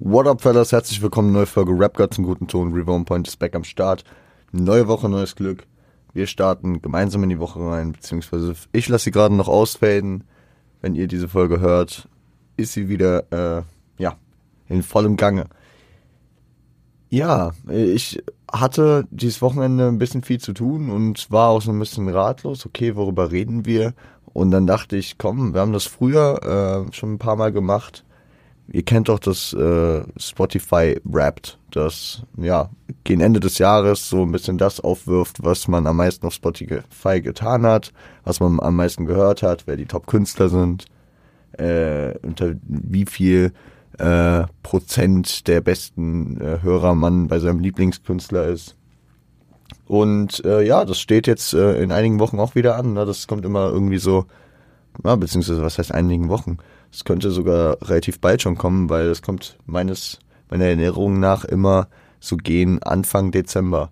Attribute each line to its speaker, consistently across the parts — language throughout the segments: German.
Speaker 1: What up, fellas? Herzlich willkommen, neue Folge Rap God zum guten Ton. Reborn Point ist back am Start. Neue Woche, neues Glück. Wir starten gemeinsam in die Woche rein, beziehungsweise ich lasse sie gerade noch ausfaden. Wenn ihr diese Folge hört, ist sie wieder, äh, ja, in vollem Gange. Ja, ich hatte dieses Wochenende ein bisschen viel zu tun und war auch so ein bisschen ratlos. Okay, worüber reden wir? Und dann dachte ich, komm, wir haben das früher äh, schon ein paar Mal gemacht ihr kennt doch das äh, Spotify Wrapped, das ja gegen Ende des Jahres so ein bisschen das aufwirft, was man am meisten auf Spotify getan hat, was man am meisten gehört hat, wer die Top-Künstler sind, äh, unter wie viel äh, Prozent der besten äh, Hörer man bei seinem Lieblingskünstler ist. Und äh, ja, das steht jetzt äh, in einigen Wochen auch wieder an. Ne? Das kommt immer irgendwie so, ja, beziehungsweise was heißt einigen Wochen? Es könnte sogar relativ bald schon kommen, weil es kommt meines, meiner Erinnerung nach immer so gehen Anfang Dezember.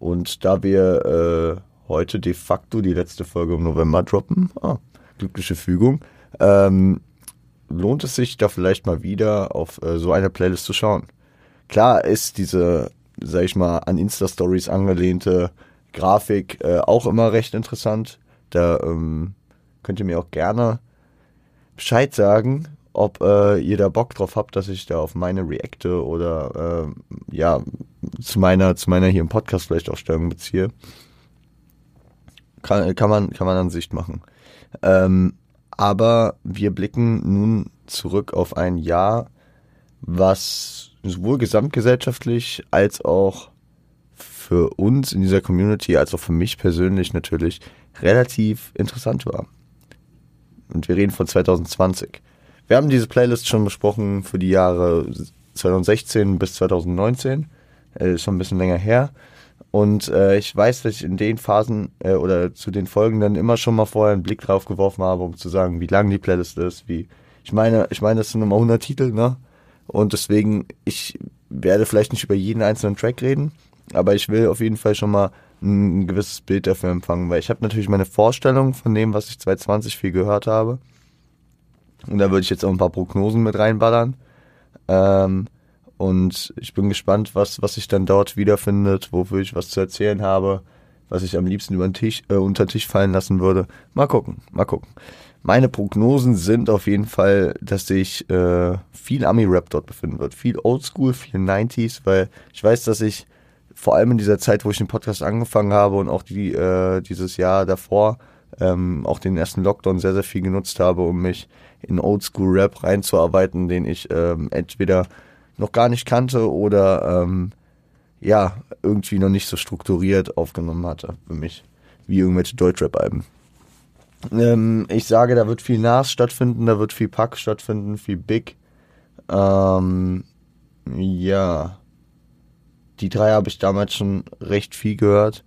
Speaker 1: Und da wir äh, heute de facto die letzte Folge im November droppen, ah, glückliche Fügung, ähm, lohnt es sich da vielleicht mal wieder auf äh, so eine Playlist zu schauen. Klar ist diese, sag ich mal, an Insta-Stories angelehnte Grafik äh, auch immer recht interessant. Da ähm, könnt ihr mir auch gerne Bescheid sagen, ob äh, ihr da Bock drauf habt, dass ich da auf meine Reakte oder äh, ja zu meiner zu meiner hier im Podcast vielleicht auch Stellung beziehe. Kann, kann man kann man an Sicht machen. Ähm, aber wir blicken nun zurück auf ein Jahr, was sowohl gesamtgesellschaftlich als auch für uns in dieser Community, als auch für mich persönlich natürlich relativ interessant war. Und wir reden von 2020. Wir haben diese Playlist schon besprochen für die Jahre 2016 bis 2019. Äh, schon ein bisschen länger her. Und äh, ich weiß, dass ich in den Phasen äh, oder zu den Folgen dann immer schon mal vorher einen Blick drauf geworfen habe, um zu sagen, wie lang die Playlist ist, wie ich meine, ich meine, das sind immer 100 Titel, ne? Und deswegen, ich werde vielleicht nicht über jeden einzelnen Track reden, aber ich will auf jeden Fall schon mal ein gewisses Bild dafür empfangen, weil ich habe natürlich meine Vorstellung von dem, was ich 2020 viel gehört habe. Und da würde ich jetzt auch ein paar Prognosen mit reinballern. Ähm, und ich bin gespannt, was, was sich dann dort wiederfindet, wofür ich was zu erzählen habe, was ich am liebsten über den Tisch, äh, unter den Tisch fallen lassen würde. Mal gucken, mal gucken. Meine Prognosen sind auf jeden Fall, dass sich äh, viel Ami-Rap dort befinden wird. Viel Oldschool, viel 90s, weil ich weiß, dass ich vor allem in dieser Zeit, wo ich den Podcast angefangen habe und auch die, äh, dieses Jahr davor, ähm, auch den ersten Lockdown sehr, sehr viel genutzt habe, um mich in Oldschool-Rap reinzuarbeiten, den ich ähm, entweder noch gar nicht kannte oder ähm, ja, irgendwie noch nicht so strukturiert aufgenommen hatte für mich, wie irgendwelche Deutschrap-Alben. Ähm, ich sage, da wird viel Nas stattfinden, da wird viel Pack stattfinden, viel Big. Ähm, ja die drei habe ich damals schon recht viel gehört.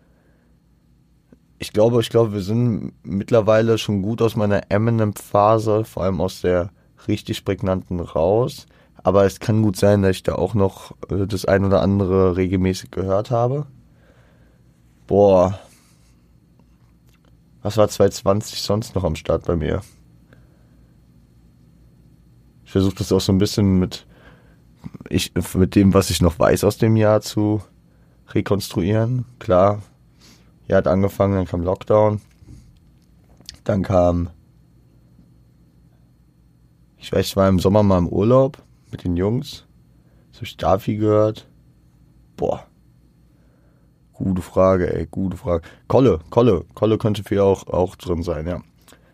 Speaker 1: Ich glaube, ich glaube, wir sind mittlerweile schon gut aus meiner Eminem-Phase, vor allem aus der richtig prägnanten raus. Aber es kann gut sein, dass ich da auch noch äh, das ein oder andere regelmäßig gehört habe. Boah. Was war 2020 sonst noch am Start bei mir? Ich versuche das auch so ein bisschen mit ich, mit dem, was ich noch weiß aus dem Jahr zu rekonstruieren. Klar, er hat angefangen, dann kam Lockdown. Dann kam, ich weiß, ich war im Sommer mal im Urlaub mit den Jungs. Das habe ich viel gehört. Boah. Gute Frage, ey, gute Frage. Kolle, Kolle, Kolle könnte viel auch, auch drin sein, ja.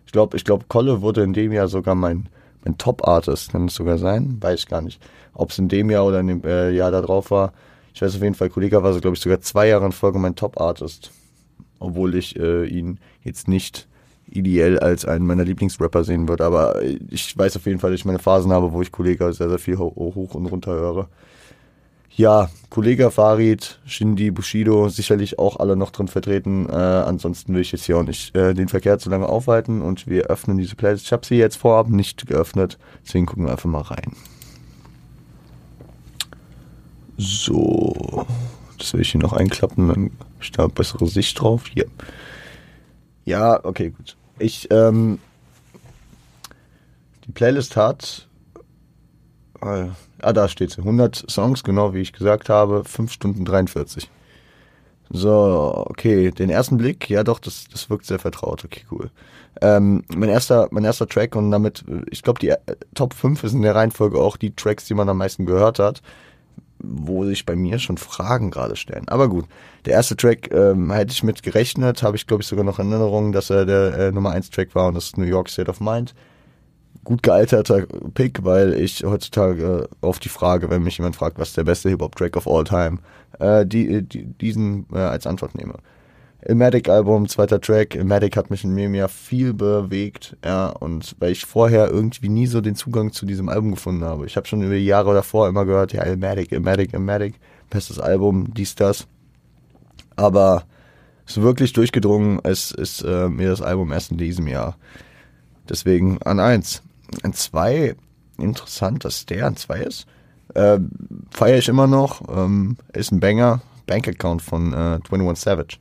Speaker 1: Ich glaube, ich glaube, Kolle wurde in dem Jahr sogar mein, mein Top-Artist, kann es sogar sein, weiß ich gar nicht. Ob es in dem Jahr oder in dem äh, Jahr da drauf war. Ich weiß auf jeden Fall, Kollege war so, glaube ich, sogar zwei Jahre in Folge mein Top-Artist. Obwohl ich äh, ihn jetzt nicht ideell als einen meiner Lieblingsrapper sehen würde. Aber ich weiß auf jeden Fall, dass ich meine Phasen habe, wo ich Kollege sehr, sehr viel hoch und runter höre. Ja, Kollege Farid, Shindy, Bushido, sicherlich auch alle noch drin vertreten. Äh, ansonsten will ich jetzt hier auch nicht äh, den Verkehr zu lange aufhalten und wir öffnen diese Playlist. Ich habe sie jetzt vorab nicht geöffnet, deswegen gucken wir einfach mal rein. So, das will ich hier noch einklappen, dann habe ich da bessere Sicht drauf. Hier. Ja, okay, gut. Ich, ähm, die Playlist hat, äh, Ah, da steht sie. 100 Songs, genau wie ich gesagt habe. 5 Stunden 43. So, okay. Den ersten Blick, ja doch, das, das wirkt sehr vertraut. Okay, cool. Ähm, mein erster, mein erster Track und damit, ich glaube, die äh, Top 5 ist in der Reihenfolge auch die Tracks, die man am meisten gehört hat wo sich bei mir schon Fragen gerade stellen. Aber gut, der erste Track ähm, hätte ich mit gerechnet, habe ich glaube ich sogar noch Erinnerungen, dass er der äh, Nummer 1 Track war und das ist New York State of Mind. Gut gealterter Pick, weil ich heutzutage auf die Frage, wenn mich jemand fragt, was ist der beste Hip-Hop-Track of all time, äh, die, die, diesen äh, als Antwort nehme. Ilmatic-Album, zweiter Track. Ilmatic hat mich in mir ja viel bewegt, ja, und weil ich vorher irgendwie nie so den Zugang zu diesem Album gefunden habe. Ich habe schon über die Jahre davor immer gehört, ja, Ilmatic, Ilmatic, Ilmatic, bestes Album, dies, das. Aber so wirklich durchgedrungen ist, ist äh, mir das Album erst in diesem Jahr. Deswegen an eins. An zwei, interessant, dass der an zwei ist. Äh, Feiere ich immer noch. Ähm, ist ein Banger. Bankaccount von äh, 21 Savage.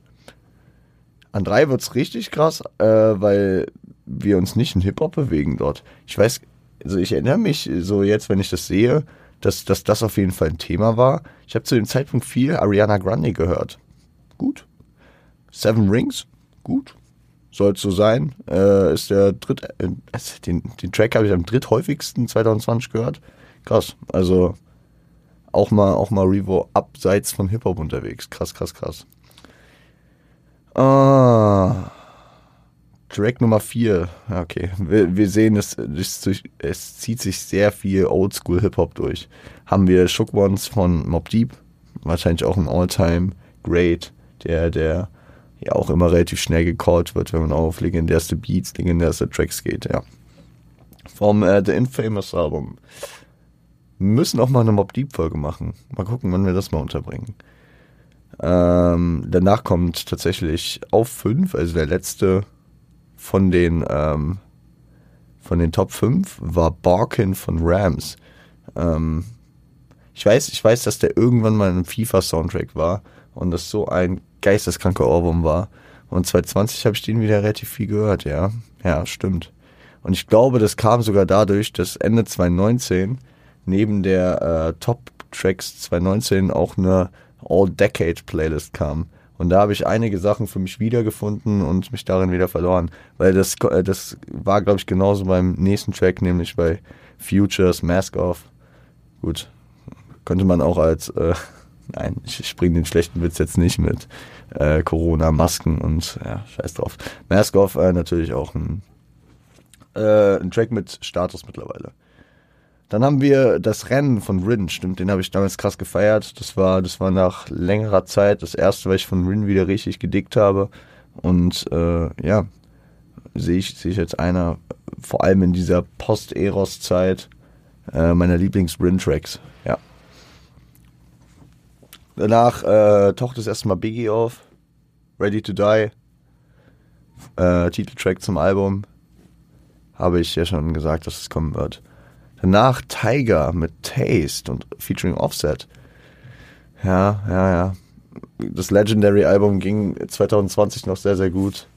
Speaker 1: An drei wird's richtig krass, äh, weil wir uns nicht in Hip-Hop bewegen dort. Ich weiß, also ich erinnere mich so jetzt, wenn ich das sehe, dass, dass das auf jeden Fall ein Thema war. Ich habe zu dem Zeitpunkt viel Ariana Grande gehört. Gut. Seven Rings? Gut. Soll so sein. Äh, ist der dritt, äh, den, den Track habe ich am dritthäufigsten 2020 gehört. Krass. Also auch mal, auch mal Revo abseits von Hip-Hop unterwegs. Krass, krass, krass. Ah. Track Nummer 4. Okay. Wir, wir sehen, es, es, es, zieht sich sehr viel Oldschool Hip-Hop durch. Haben wir Shook Ones von Mob Deep. Wahrscheinlich auch ein All-Time Great, der, der ja auch immer relativ schnell gecallt wird, wenn man auf legendärste Beats, legendärste Tracks geht, ja. Vom äh, The Infamous Album. Müssen auch mal eine Mob Deep Folge machen. Mal gucken, wann wir das mal unterbringen. Ähm, danach kommt tatsächlich auf 5, also der letzte von den, ähm, von den Top 5 war Barkin von Rams. Ähm, ich weiß, ich weiß, dass der irgendwann mal ein FIFA-Soundtrack war und das so ein geisteskranker Ohrwurm war. Und 2020 habe ich den wieder relativ viel gehört, ja. Ja, stimmt. Und ich glaube, das kam sogar dadurch, dass Ende 2019 neben der äh, Top Tracks 2019 auch eine All-Decade-Playlist kam. Und da habe ich einige Sachen für mich wiedergefunden und mich darin wieder verloren. Weil das, äh, das war, glaube ich, genauso beim nächsten Track, nämlich bei Futures Mask Off. Gut, könnte man auch als, äh, nein, ich springe den schlechten Witz jetzt nicht mit äh, Corona, Masken und ja, scheiß drauf. Mask Off äh, natürlich auch ein, äh, ein Track mit Status mittlerweile. Dann haben wir das Rennen von Rin, stimmt, den habe ich damals krass gefeiert. Das war, das war nach längerer Zeit das erste, was ich von Rin wieder richtig gedickt habe. Und äh, ja, sehe ich, sehe ich jetzt einer, vor allem in dieser Post-Eros-Zeit, äh, meiner Lieblings-Rin-Tracks. Ja. Danach äh, taucht es erstmal Biggie auf, Ready to Die, äh, Titeltrack zum Album. Habe ich ja schon gesagt, dass es kommen wird. Danach Tiger mit Taste und featuring Offset. Ja, ja, ja. Das Legendary-Album ging 2020 noch sehr, sehr gut.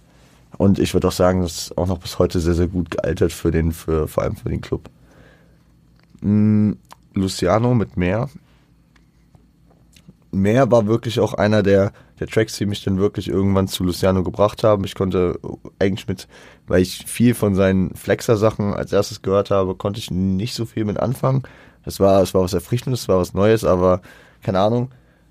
Speaker 1: Und ich würde auch sagen, das ist auch noch bis heute sehr, sehr gut gealtert für den, für, vor allem für den Club. Mm, Luciano mit Meer. Meer war wirklich auch einer der, der Tracks, die mich dann wirklich irgendwann zu Luciano gebracht haben. Ich konnte eigentlich mit, weil ich viel von seinen Flexer-Sachen als erstes gehört habe, konnte ich nicht so viel mit anfangen. Es war, es war was Erfrischendes, es war was Neues, aber keine Ahnung,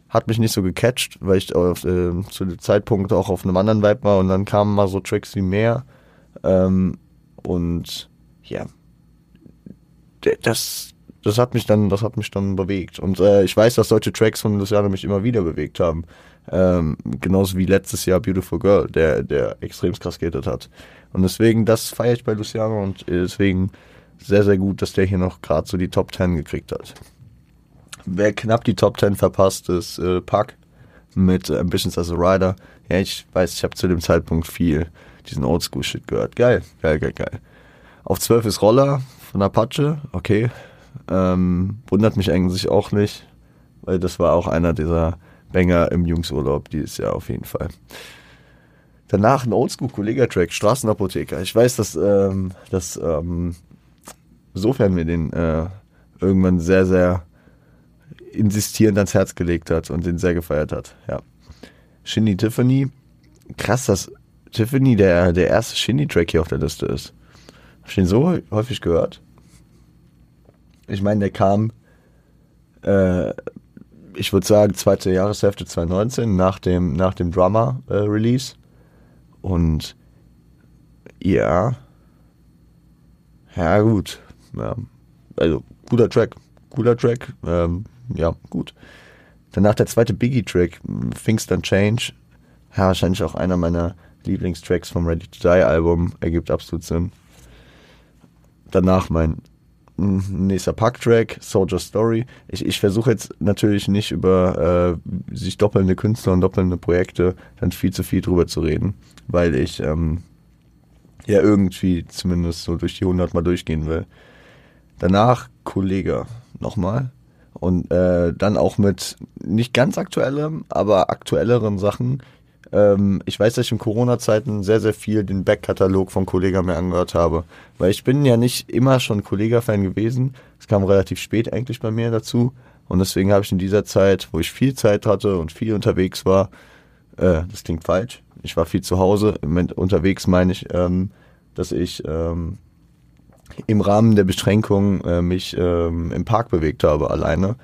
Speaker 1: hat mich nicht so gecatcht, weil ich auf, äh, zu dem Zeitpunkt auch auf einem anderen Vibe war und dann kamen mal so Tracks wie mehr. Ähm, und ja, das, das hat mich dann, das hat mich dann bewegt. Und äh, ich weiß, dass solche Tracks von Luciano mich immer wieder bewegt haben. Ähm, genauso wie letztes Jahr Beautiful Girl, der, der extrem krass gehittet hat. Und deswegen, das feiere ich bei Luciano und deswegen sehr, sehr gut, dass der hier noch gerade so die Top 10 gekriegt hat. Wer knapp die Top 10 verpasst, ist äh, Puck mit Ambitions as a Rider. Ja, ich weiß, ich habe zu dem Zeitpunkt viel diesen Oldschool-Shit gehört. Geil, geil, geil, geil. Auf 12 ist Roller von Apache, okay. Ähm, wundert mich eigentlich auch nicht, weil das war auch einer dieser Banger im Jungsurlaub dieses Jahr auf jeden Fall. Danach ein Oldschool-Kollega-Track, Straßenapotheker. Ich weiß, dass, ähm, dass ähm, sofern wir den äh, irgendwann sehr, sehr insistierend ans Herz gelegt hat und den sehr gefeiert hat. Ja. Shindy Tiffany, krass, dass Tiffany der, der erste Shindy-Track hier auf der Liste ist. Hab ich den so häufig gehört? Ich meine, der kam, äh, ich würde sagen, zweite Jahreshälfte 2019 nach dem, nach dem Drummer-Release. Äh, und ja, ja gut, ja, also guter Track, cooler Track, ähm, ja, gut. Danach der zweite Biggie-Track, Things Don't Change. Ja, wahrscheinlich auch einer meiner Lieblingstracks vom Ready to Die Album, ergibt absolut Sinn. Danach mein nächster Pack-Track, Soldier Story. Ich, ich versuche jetzt natürlich nicht über äh, sich doppelnde Künstler und doppelnde Projekte dann viel zu viel drüber zu reden, weil ich ähm, ja irgendwie zumindest so durch die 100 mal durchgehen will. Danach Kollege nochmal. Und äh, dann auch mit nicht ganz aktuellem, aber aktuelleren Sachen. Ähm, ich weiß, dass ich in Corona-Zeiten sehr, sehr viel den Backkatalog von Kollega mir angehört habe. Weil ich bin ja nicht immer schon Kollega-Fan gewesen. Es kam relativ spät eigentlich bei mir dazu. Und deswegen habe ich in dieser Zeit, wo ich viel Zeit hatte und viel unterwegs war, äh, das klingt falsch, ich war viel zu Hause. Unterwegs meine ich, ähm, dass ich ähm, im Rahmen der Beschränkung äh, mich ähm, im Park bewegt habe, alleine.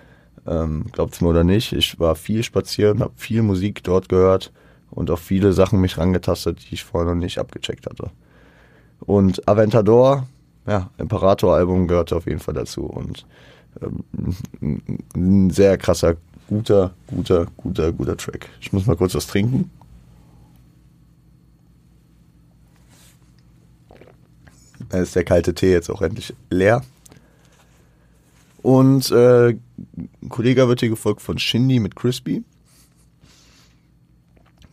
Speaker 1: Ähm, Glaubt's mir oder nicht, ich war viel spazieren, habe viel Musik dort gehört und auf viele Sachen mich rangetastet, die ich vorher noch nicht abgecheckt hatte. Und Aventador, ja, Imperator-Album gehörte auf jeden Fall dazu und ähm, ein sehr krasser, guter, guter, guter, guter Track. Ich muss mal kurz was trinken. Dann ist der kalte Tee jetzt auch endlich leer. Und äh, Kollege wird hier gefolgt von Shindy mit Crispy.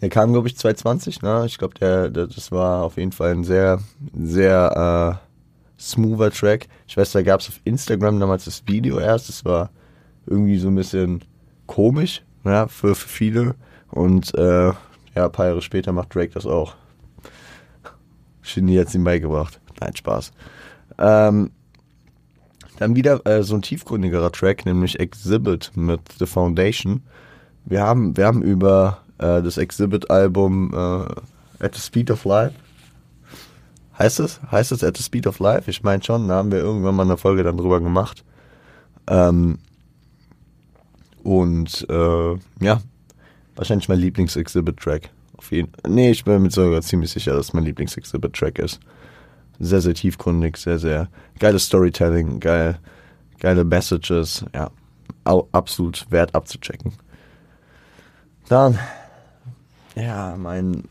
Speaker 1: Der kam, glaube ich, 2020. Ne? Ich glaube, der, der, das war auf jeden Fall ein sehr, sehr äh, smoother Track. Ich weiß, da gab es auf Instagram damals das Video erst. Das war irgendwie so ein bisschen komisch ja, für, für viele. Und äh, ja, ein paar Jahre später macht Drake das auch. Shindy hat es ihm beigebracht. Nein, Spaß. Ähm, dann wieder äh, so ein tiefgründigerer Track, nämlich Exhibit mit The Foundation. Wir haben, wir haben über äh, das Exhibit-Album äh, At the Speed of Life. Heißt es? Heißt es At the Speed of Life? Ich meine schon, da haben wir irgendwann mal eine Folge dann drüber gemacht. Ähm, und äh, ja, wahrscheinlich mein Lieblings-Exhibit-Track. Auf jeden Nee, ich bin mir sogar ziemlich sicher, dass mein Lieblings-Exhibit-Track ist. Sehr, sehr tiefgründig, sehr, sehr geiles Storytelling, geil, geile Messages, ja, absolut wert abzuchecken. Dann ja, mein,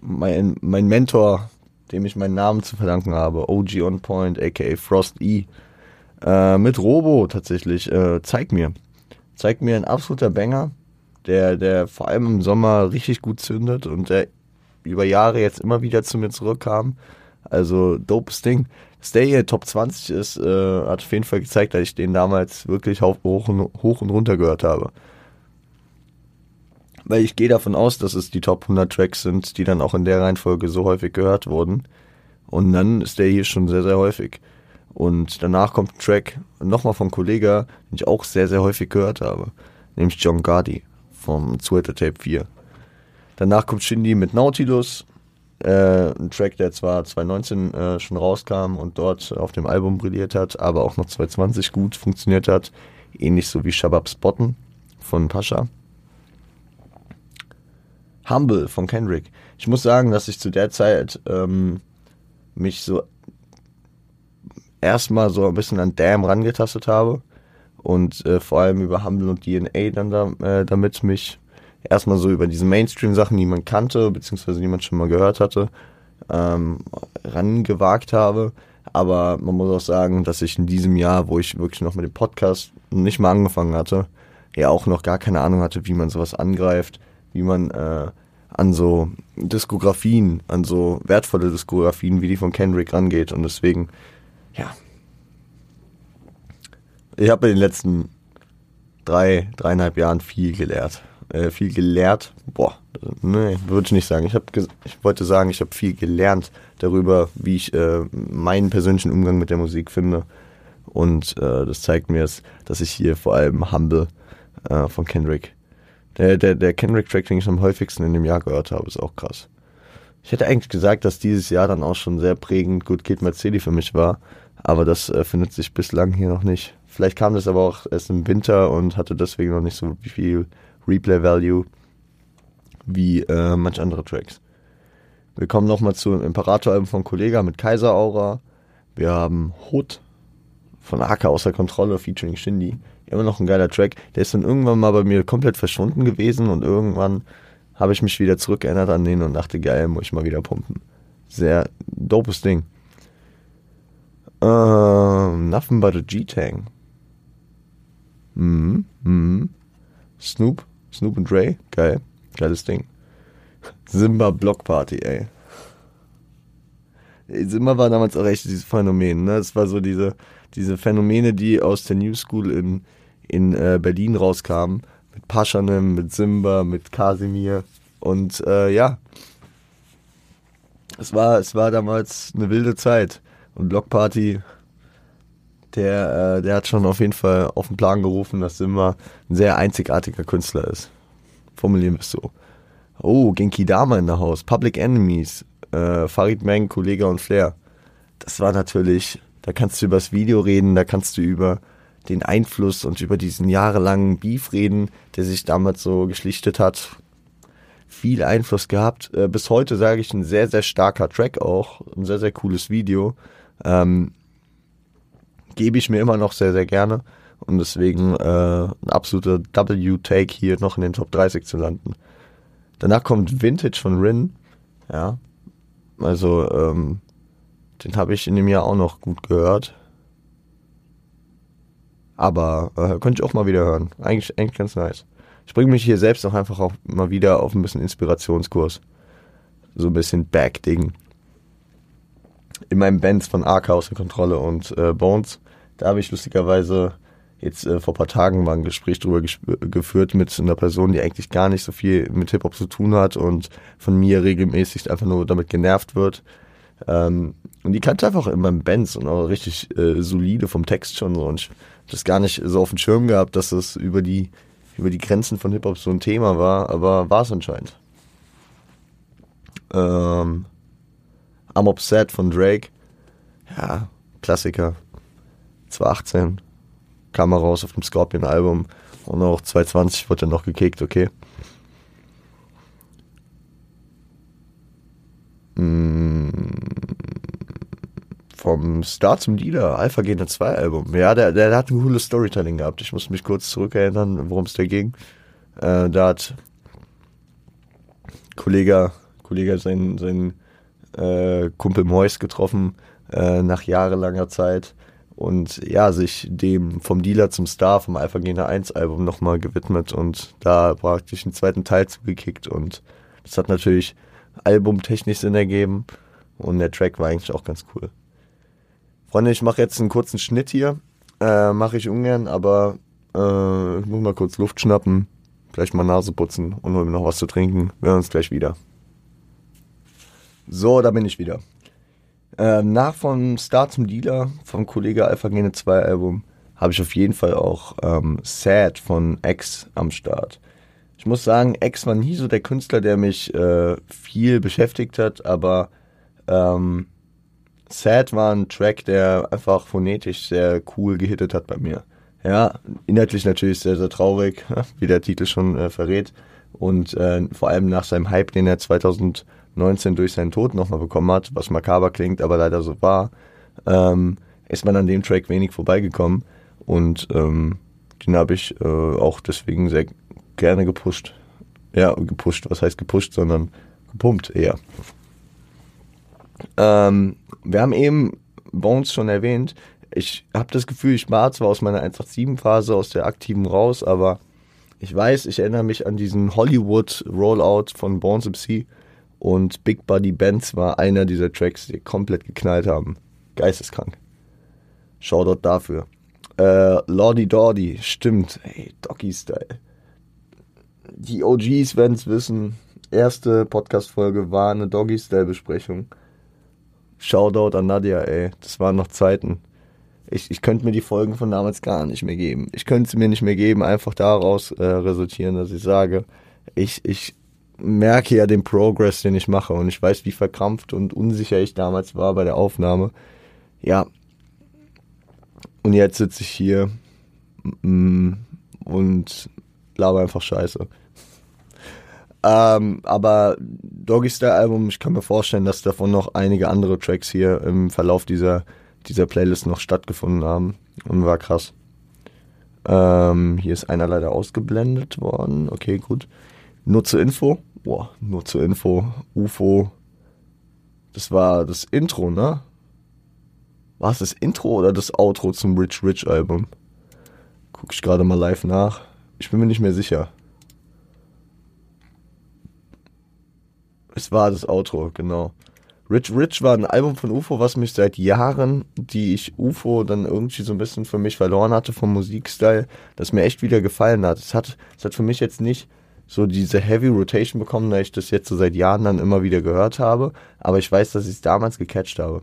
Speaker 1: mein, mein Mentor, dem ich meinen Namen zu verdanken habe, OG On Point, aka Frost E, äh, mit Robo tatsächlich, äh, zeig mir. Zeig mir ein absoluter Banger, der, der vor allem im Sommer richtig gut zündet und der über Jahre jetzt immer wieder zu mir zurückkam. Also, dopes Ding. Dass der hier Top 20 ist, äh, hat auf jeden Fall gezeigt, dass ich den damals wirklich hoch und, hoch und runter gehört habe weil ich gehe davon aus, dass es die Top 100 Tracks sind, die dann auch in der Reihenfolge so häufig gehört wurden. Und dann ist der hier schon sehr, sehr häufig. Und danach kommt ein Track nochmal vom Kollega, den ich auch sehr, sehr häufig gehört habe, nämlich John Gardy vom Twitter Tape 4. Danach kommt Shindy mit Nautilus, äh, ein Track, der zwar 2019 äh, schon rauskam und dort auf dem Album brilliert hat, aber auch noch 2020 gut funktioniert hat. Ähnlich so wie Shabab Spotten von Pascha. Humble von Kendrick. Ich muss sagen, dass ich zu der Zeit ähm, mich so erstmal so ein bisschen an Damn rangetastet habe und äh, vor allem über Humble und DNA dann da, äh, damit mich erstmal so über diese Mainstream-Sachen, die man kannte, beziehungsweise die man schon mal gehört hatte, ähm, rangewagt habe. Aber man muss auch sagen, dass ich in diesem Jahr, wo ich wirklich noch mit dem Podcast nicht mal angefangen hatte, ja auch noch gar keine Ahnung hatte, wie man sowas angreift, wie man äh, an so Diskografien, an so wertvolle Diskografien wie die von Kendrick rangeht. Und deswegen, ja. Ich habe in den letzten drei, dreieinhalb Jahren viel gelehrt. Äh, viel gelehrt. Boah, nee, würde ich nicht sagen. Ich, hab ich wollte sagen, ich habe viel gelernt darüber, wie ich äh, meinen persönlichen Umgang mit der Musik finde. Und äh, das zeigt mir, dass ich hier vor allem Humble äh, von Kendrick. Der, der, der Kendrick-Track, den ich am häufigsten in dem Jahr gehört habe, ist auch krass. Ich hätte eigentlich gesagt, dass dieses Jahr dann auch schon sehr prägend Good Kid Mercedes für mich war, aber das äh, findet sich bislang hier noch nicht. Vielleicht kam das aber auch erst im Winter und hatte deswegen noch nicht so viel Replay-Value wie äh, manch andere Tracks. Wir kommen nochmal zum Imperator-Album von Kollega mit Kaiser Aura. Wir haben Hut von Aka außer Kontrolle featuring Shindy. Immer noch ein geiler Track. Der ist dann irgendwann mal bei mir komplett verschwunden gewesen und irgendwann habe ich mich wieder zurückerinnert an den und dachte, geil, muss ich mal wieder pumpen. Sehr dopes Ding. Ähm, nothing but a G-Tang. Mhm, mhm. Snoop, Snoop und Dre, geil, geiles Ding. Simba Block Party, ey. Simba war damals auch echt dieses Phänomen, ne? Es war so diese, diese Phänomene, die aus der New School in, in äh, Berlin rauskamen. Mit Paschanem, mit Simba, mit Kasimir. Und äh, ja, es war, es war damals eine wilde Zeit. Und Blockparty, der, äh, der hat schon auf jeden Fall auf den Plan gerufen, dass Simba ein sehr einzigartiger Künstler ist. Formulieren wir es so. Oh, Genki Dama in der Haus, Public Enemies, äh, Farid Meng, Kollege und Flair. Das war natürlich, da kannst du über das Video reden, da kannst du über den Einfluss und über diesen jahrelangen Beef reden, der sich damals so geschlichtet hat. Viel Einfluss gehabt. Äh, bis heute sage ich ein sehr, sehr starker Track auch. Ein sehr, sehr cooles Video. Ähm, Gebe ich mir immer noch sehr, sehr gerne. Und deswegen äh, ein absoluter W-Take hier noch in den Top 30 zu landen. Danach kommt Vintage von Rin. Ja. Also, ähm, den habe ich in dem Jahr auch noch gut gehört. Aber äh, könnte ich auch mal wieder hören. Eigentlich, eigentlich ganz nice. Ich bringe mich hier selbst auch einfach auch mal wieder auf ein bisschen Inspirationskurs. So ein bisschen Back-Ding. In meinem Bands von Arca außer Kontrolle und äh, Bones, da habe ich lustigerweise jetzt äh, vor paar Tagen mal ein Gespräch drüber geführt mit einer Person, die eigentlich gar nicht so viel mit Hip-Hop zu tun hat und von mir regelmäßig einfach nur damit genervt wird. Ähm, und die kannte einfach immer Bands und auch richtig äh, solide vom Text schon so. Und ich das gar nicht so auf dem Schirm gehabt, dass das über die, über die Grenzen von Hip-Hop so ein Thema war, aber war es anscheinend. Ähm, I'm Upset von Drake. Ja, Klassiker. 2018 kam er raus auf dem Scorpion-Album und auch 2020 wurde er noch gekickt, okay. Mm, vom Start zum Dealer, Alpha Gene 2 Album. Ja, der, der hat ein cooles Storytelling gehabt. Ich muss mich kurz zurückerinnern, worum es da ging. Äh, da hat Kollege, Kollege seinen, seinen äh, Kumpel Mois getroffen äh, nach jahrelanger Zeit und ja, sich dem vom Dealer zum Star vom Alpha Gene 1 Album nochmal gewidmet und da praktisch einen zweiten Teil zugekickt und das hat natürlich albumtechnisch Sinn ergeben und der Track war eigentlich auch ganz cool. Freunde, ich mache jetzt einen kurzen Schnitt hier, äh, mache ich ungern, aber äh, ich muss mal kurz Luft schnappen, vielleicht mal Nase putzen und holen mir noch was zu trinken. Wir hören uns gleich wieder. So, da bin ich wieder. Ähm, nach vom Start zum Dealer vom Kollege Alpha Gene 2 Album habe ich auf jeden Fall auch ähm, Sad von X am Start. Ich muss sagen, X war nie so der Künstler, der mich äh, viel beschäftigt hat, aber ähm, Sad war ein Track, der einfach phonetisch sehr cool gehittet hat bei mir. Ja, inhaltlich natürlich sehr, sehr traurig, wie der Titel schon äh, verrät. Und äh, vor allem nach seinem Hype, den er 2000 19 durch seinen Tod nochmal bekommen hat, was makaber klingt, aber leider so war, ähm, ist man an dem Track wenig vorbeigekommen. Und ähm, den habe ich äh, auch deswegen sehr gerne gepusht. Ja, gepusht, was heißt gepusht, sondern gepumpt eher. Ähm, wir haben eben Bones schon erwähnt. Ich habe das Gefühl, ich war zwar aus meiner 187-Phase, aus der aktiven raus, aber ich weiß, ich erinnere mich an diesen Hollywood-Rollout von Bones MC und Big Buddy Benz war einer dieser Tracks, die komplett geknallt haben. Geisteskrank. Shoutout dafür. Äh, Lordy Dordy, stimmt. Ey, Doggy Style. Die OGs werden es wissen. Erste Podcast-Folge war eine Doggy Style-Besprechung. Shoutout an Nadia, ey. Das waren noch Zeiten. ich, ich könnte mir die Folgen von damals gar nicht mehr geben. Ich könnte sie mir nicht mehr geben, einfach daraus äh, resultieren, dass ich sage, ich, ich merke ja den Progress, den ich mache und ich weiß, wie verkrampft und unsicher ich damals war bei der Aufnahme. Ja. Und jetzt sitze ich hier mm, und laber einfach Scheiße. Ähm, aber Doggy Style Album, ich kann mir vorstellen, dass davon noch einige andere Tracks hier im Verlauf dieser, dieser Playlist noch stattgefunden haben und war krass. Ähm, hier ist einer leider ausgeblendet worden. Okay, gut. Nur zur Info. Boah, nur zur Info. UFO. Das war das Intro, ne? War es das Intro oder das Outro zum Rich Rich Album? Guck ich gerade mal live nach. Ich bin mir nicht mehr sicher. Es war das Outro, genau. Rich Rich war ein Album von UFO, was mich seit Jahren, die ich UFO dann irgendwie so ein bisschen für mich verloren hatte vom Musikstyle, das mir echt wieder gefallen hat. Es hat, es hat für mich jetzt nicht so diese Heavy Rotation bekommen, da ich das jetzt so seit Jahren dann immer wieder gehört habe, aber ich weiß, dass ich es damals gecatcht habe.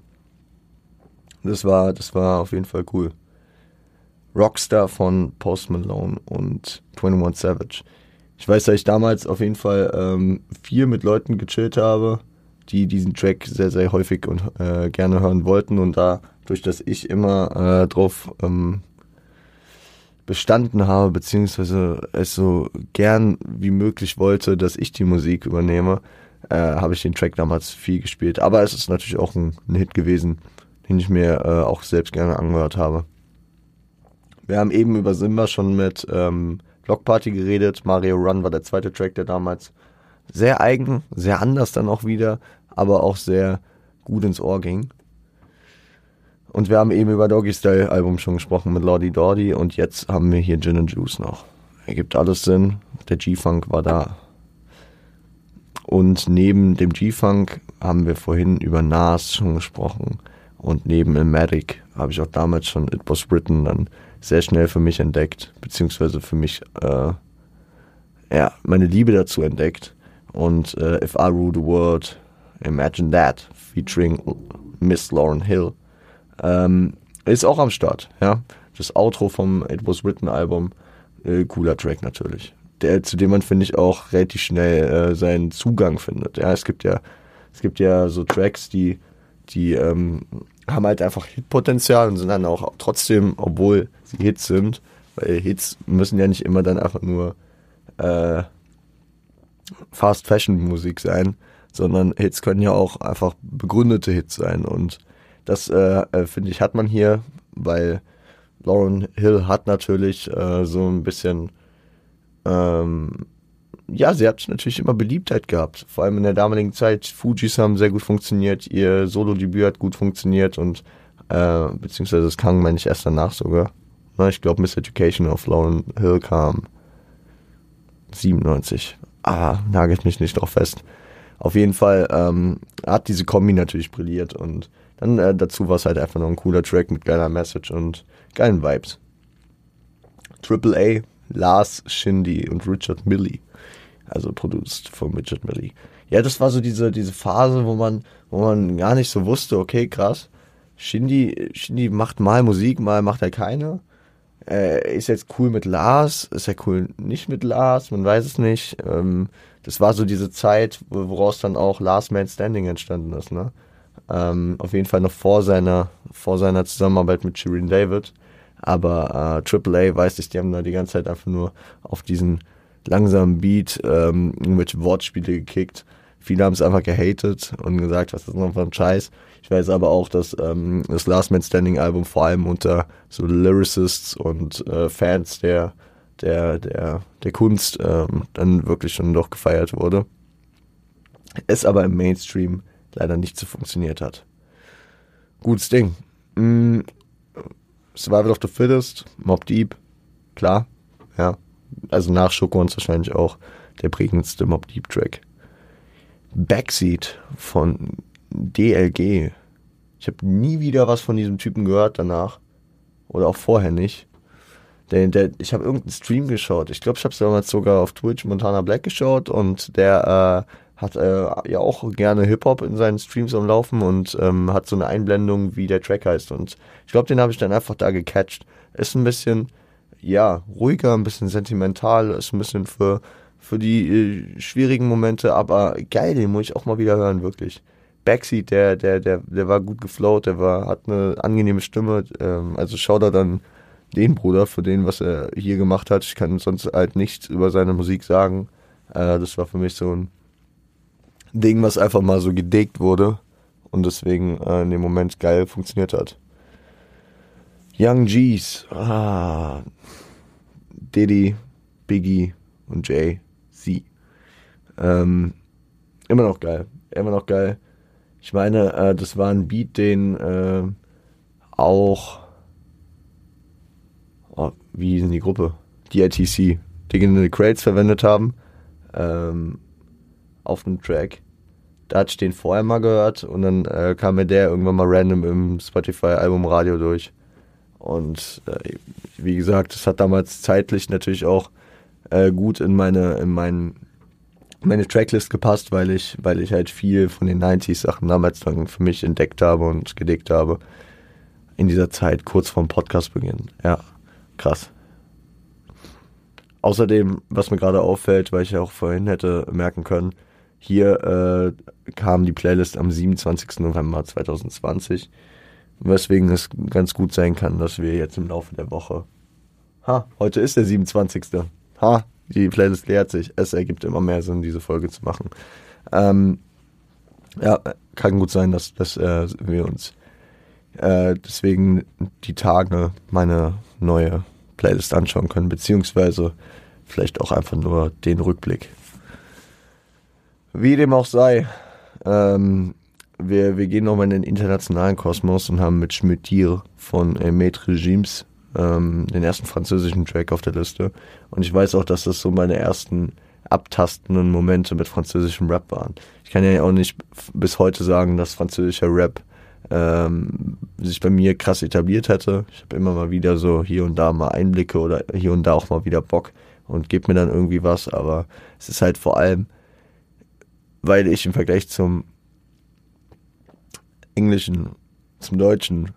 Speaker 1: Das war, das war auf jeden Fall cool. Rockstar von Post Malone und 21 Savage. Ich weiß, dass ich damals auf jeden Fall ähm, viel mit Leuten gechillt habe, die diesen Track sehr, sehr häufig und äh, gerne hören wollten und dadurch, dass ich immer äh, drauf ähm, bestanden habe, beziehungsweise es so gern wie möglich wollte, dass ich die Musik übernehme, äh, habe ich den Track damals viel gespielt. Aber es ist natürlich auch ein, ein Hit gewesen, den ich mir äh, auch selbst gerne angehört habe. Wir haben eben über Simba schon mit ähm, Block Party geredet. Mario Run war der zweite Track, der damals sehr eigen, sehr anders dann auch wieder, aber auch sehr gut ins Ohr ging. Und wir haben eben über Doggy Style Album schon gesprochen mit Lordy Dordy und jetzt haben wir hier Gin and Juice noch. Ergibt alles Sinn. Der G-Funk war da. Und neben dem G-Funk haben wir vorhin über Nas schon gesprochen. Und neben Ilmatic habe ich auch damals schon It Was Written dann sehr schnell für mich entdeckt, beziehungsweise für mich äh, ja, meine Liebe dazu entdeckt. Und äh, If I Rule the World, Imagine That, featuring Miss Lauren Hill, ähm, ist auch am Start. Ja, das Outro vom It Was Written Album, äh, cooler Track natürlich. Der, zu dem man finde ich auch relativ schnell äh, seinen Zugang findet. Ja, es gibt ja, es gibt ja so Tracks, die, die ähm, haben halt einfach Hitpotenzial und sind dann auch trotzdem, obwohl sie Hits sind, weil Hits müssen ja nicht immer dann einfach nur äh, Fast Fashion Musik sein, sondern Hits können ja auch einfach begründete Hits sein und das äh, äh, finde ich hat man hier, weil Lauren Hill hat natürlich äh, so ein bisschen ähm, ja, sie hat natürlich immer Beliebtheit gehabt. Vor allem in der damaligen Zeit. Fujis haben sehr gut funktioniert, ihr Solo-Debüt hat gut funktioniert und äh, beziehungsweise das kam, meine ich, erst danach sogar. Na, ich glaube, Miss Education of Lauren Hill kam 97. Ah, nagelt mich nicht drauf fest. Auf jeden Fall ähm, hat diese Kombi natürlich brilliert und dann äh, dazu war es halt einfach noch ein cooler Track mit geiler Message und geilen Vibes. Triple A, Lars Shindy und Richard Milley also produziert von Richard Millie. Ja, das war so diese, diese Phase, wo man, wo man gar nicht so wusste, okay, krass, Shindy, Shindy macht mal Musik, mal macht er keine. Äh, ist jetzt cool mit Lars, ist er cool nicht mit Lars, man weiß es nicht. Ähm, das war so diese Zeit, woraus dann auch Last Man Standing entstanden ist, ne? Ähm, auf jeden Fall noch vor seiner, vor seiner Zusammenarbeit mit Shirin David. Aber äh, AAA weiß ich, die haben da die ganze Zeit einfach nur auf diesen langsamen Beat ähm, irgendwelche Wortspiele gekickt. Viele haben es einfach gehatet und gesagt, was ist noch für ein Scheiß. Ich weiß aber auch, dass ähm, das Last Man Standing Album vor allem unter so Lyricists und äh, Fans der, der, der, der Kunst ähm, dann wirklich schon doch gefeiert wurde. Es aber im Mainstream leider nicht so funktioniert hat. Gutes Ding. Mm, Survival of the Fittest, Mob Deep, klar, ja, also nach Schokons wahrscheinlich auch der prägendste Mob Deep Track. Backseat von DLG. Ich habe nie wieder was von diesem Typen gehört danach. Oder auch vorher nicht. Der, der, ich habe irgendeinen Stream geschaut. Ich glaube, ich habe es damals sogar auf Twitch Montana Black geschaut und der hat äh, ja auch gerne Hip-Hop in seinen Streams am Laufen und ähm, hat so eine Einblendung, wie der Track heißt. Und ich glaube, den habe ich dann einfach da gecatcht. Ist ein bisschen, ja, ruhiger, ein bisschen sentimental, ist ein bisschen für, für die äh, schwierigen Momente, aber geil, den muss ich auch mal wieder hören, wirklich. Backseat, der, der, der, der war gut geflowt, der war, hat eine angenehme Stimme, ähm, also schau da dann den Bruder für den, was er hier gemacht hat. Ich kann sonst halt nichts über seine Musik sagen. Äh, das war für mich so ein Ding, was einfach mal so gedeckt wurde und deswegen äh, in dem Moment geil funktioniert hat. Young G's, ah, Diddy, Biggie und Jay Z. Ähm, immer noch geil, immer noch geil. Ich meine, äh, das war ein Beat, den äh, auch, oh, wie hieß die Gruppe? DITC, Digital Crates verwendet haben ähm, auf dem Track. Da hatte ich den vorher mal gehört und dann äh, kam mir der irgendwann mal random im Spotify-Album Radio durch. Und äh, wie gesagt, das hat damals zeitlich natürlich auch äh, gut in meine, in meinen, meine Tracklist gepasst, weil ich, weil ich halt viel von den 90s Sachen damals dann für mich entdeckt habe und gedickt habe. In dieser Zeit, kurz vorm Podcastbeginn. Ja, krass. Außerdem, was mir gerade auffällt, weil ich ja auch vorhin hätte merken können, hier äh, kam die Playlist am 27. November 2020, weswegen es ganz gut sein kann, dass wir jetzt im Laufe der Woche. Ha, heute ist der 27. Ha, die Playlist leert sich. Es ergibt immer mehr Sinn, diese Folge zu machen. Ähm, ja, kann gut sein, dass, dass äh, wir uns äh, deswegen die Tage meine neue Playlist anschauen können, beziehungsweise vielleicht auch einfach nur den Rückblick. Wie dem auch sei, ähm, wir, wir gehen nochmal in den internationalen Kosmos und haben mit Schmütier von äh, Maître Regimes ähm, den ersten französischen Track auf der Liste. Und ich weiß auch, dass das so meine ersten abtastenden Momente mit französischem Rap waren. Ich kann ja auch nicht bis heute sagen, dass französischer Rap ähm, sich bei mir krass etabliert hätte. Ich habe immer mal wieder so hier und da mal Einblicke oder hier und da auch mal wieder Bock und gebe mir dann irgendwie was, aber es ist halt vor allem, weil ich im Vergleich zum Englischen, zum Deutschen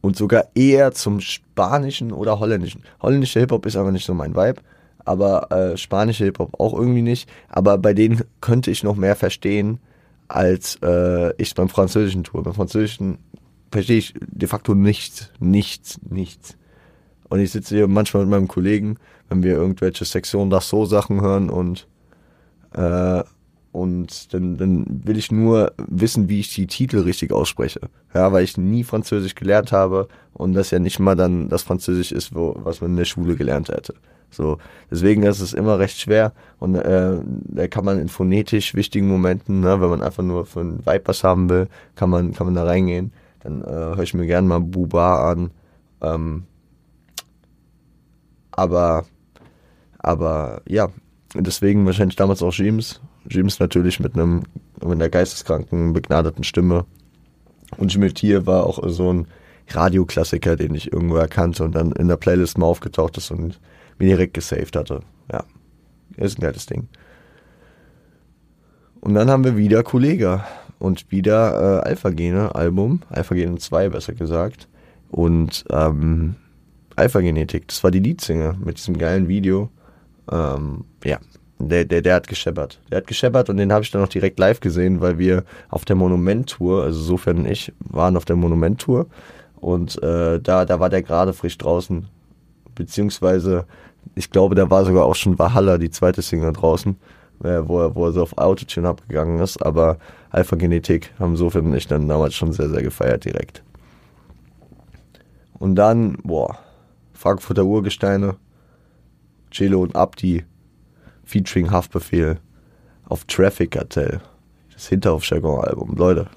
Speaker 1: und sogar eher zum Spanischen oder Holländischen. Holländischer Hip-Hop ist aber nicht so mein Vibe, aber äh, spanischer Hip-Hop auch irgendwie nicht. Aber bei denen könnte ich noch mehr verstehen, als äh, ich beim Französischen tue. Beim Französischen verstehe ich de facto nichts, nichts, nichts. Und ich sitze hier manchmal mit meinem Kollegen, wenn wir irgendwelche Sektion das so Sachen hören und äh, und dann, dann will ich nur wissen, wie ich die Titel richtig ausspreche. Ja, weil ich nie Französisch gelernt habe und das ja nicht mal dann das Französisch ist, wo, was man in der Schule gelernt hätte. So, deswegen ist es immer recht schwer und äh, da kann man in phonetisch wichtigen Momenten, ne, wenn man einfach nur für einen Vipers haben will, kann man kann man da reingehen. Dann äh, höre ich mir gerne mal Buba an. Ähm, aber aber ja, deswegen wahrscheinlich damals auch James. James natürlich mit einem mit einer geisteskranken begnadeten Stimme und Schmiltier war auch so ein Radioklassiker, den ich irgendwo erkannte und dann in der Playlist mal aufgetaucht ist und mir direkt gesaved hatte. Ja, ist ein geiles Ding. Und dann haben wir wieder Kollega und wieder äh, Alpha-Gene Album, Alpha-Gene 2 besser gesagt. Und ähm, Alpha-Genetik, das war die Leadsingle mit diesem geilen Video. Ähm, ja, der, der, der hat gescheppert. Der hat gescheppert und den habe ich dann auch direkt live gesehen, weil wir auf der Monument-Tour, also sofern und ich, waren auf der Monument-Tour. Und äh, da, da war der gerade frisch draußen beziehungsweise ich glaube, da war sogar auch schon Valhalla, die zweite Single draußen, äh, wo, er, wo er so auf Autotune abgegangen ist, aber Alpha Genetik haben so und ich dann damals schon sehr, sehr gefeiert direkt. Und dann, boah, Frankfurter Urgesteine, Cello und Abdi, featuring Haftbefehl auf Traffic Cartel, das Hinterhofjargon-Album, Leute.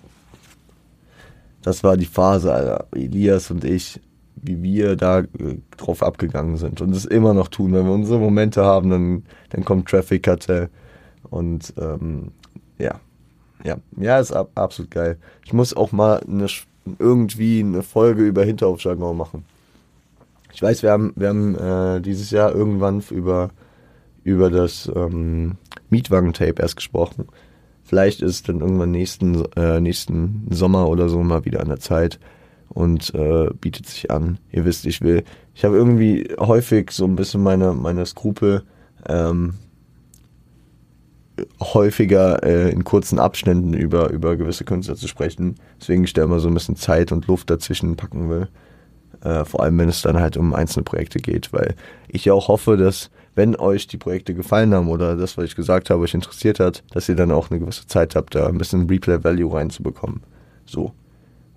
Speaker 1: Das war die Phase, Alter. Elias und ich, wie wir da äh, drauf abgegangen sind und es immer noch tun. Wenn wir unsere Momente haben, dann, dann kommt Traffic Cartel und ähm, ja, ja, ja, ist ab, absolut geil. Ich muss auch mal eine, irgendwie eine Folge über Hinterhofjargon machen. Ich weiß, wir haben, wir haben äh, dieses Jahr irgendwann über, über das ähm, Mietwagen-Tape erst gesprochen. vielleicht ist es dann irgendwann nächsten, äh, nächsten Sommer oder so mal wieder an der Zeit und äh, bietet sich an. Ihr wisst, ich will, ich habe irgendwie häufig so ein bisschen meine, meine Skrupel, ähm, häufiger äh, in kurzen Abständen über, über gewisse Künstler zu sprechen. Deswegen ich da immer so ein bisschen Zeit und Luft dazwischen packen will. Äh, vor allem, wenn es dann halt um einzelne Projekte geht, weil ich ja auch hoffe, dass wenn euch die Projekte gefallen haben oder das, was ich gesagt habe, euch interessiert hat, dass ihr dann auch eine gewisse Zeit habt, da ein bisschen Replay Value reinzubekommen. So.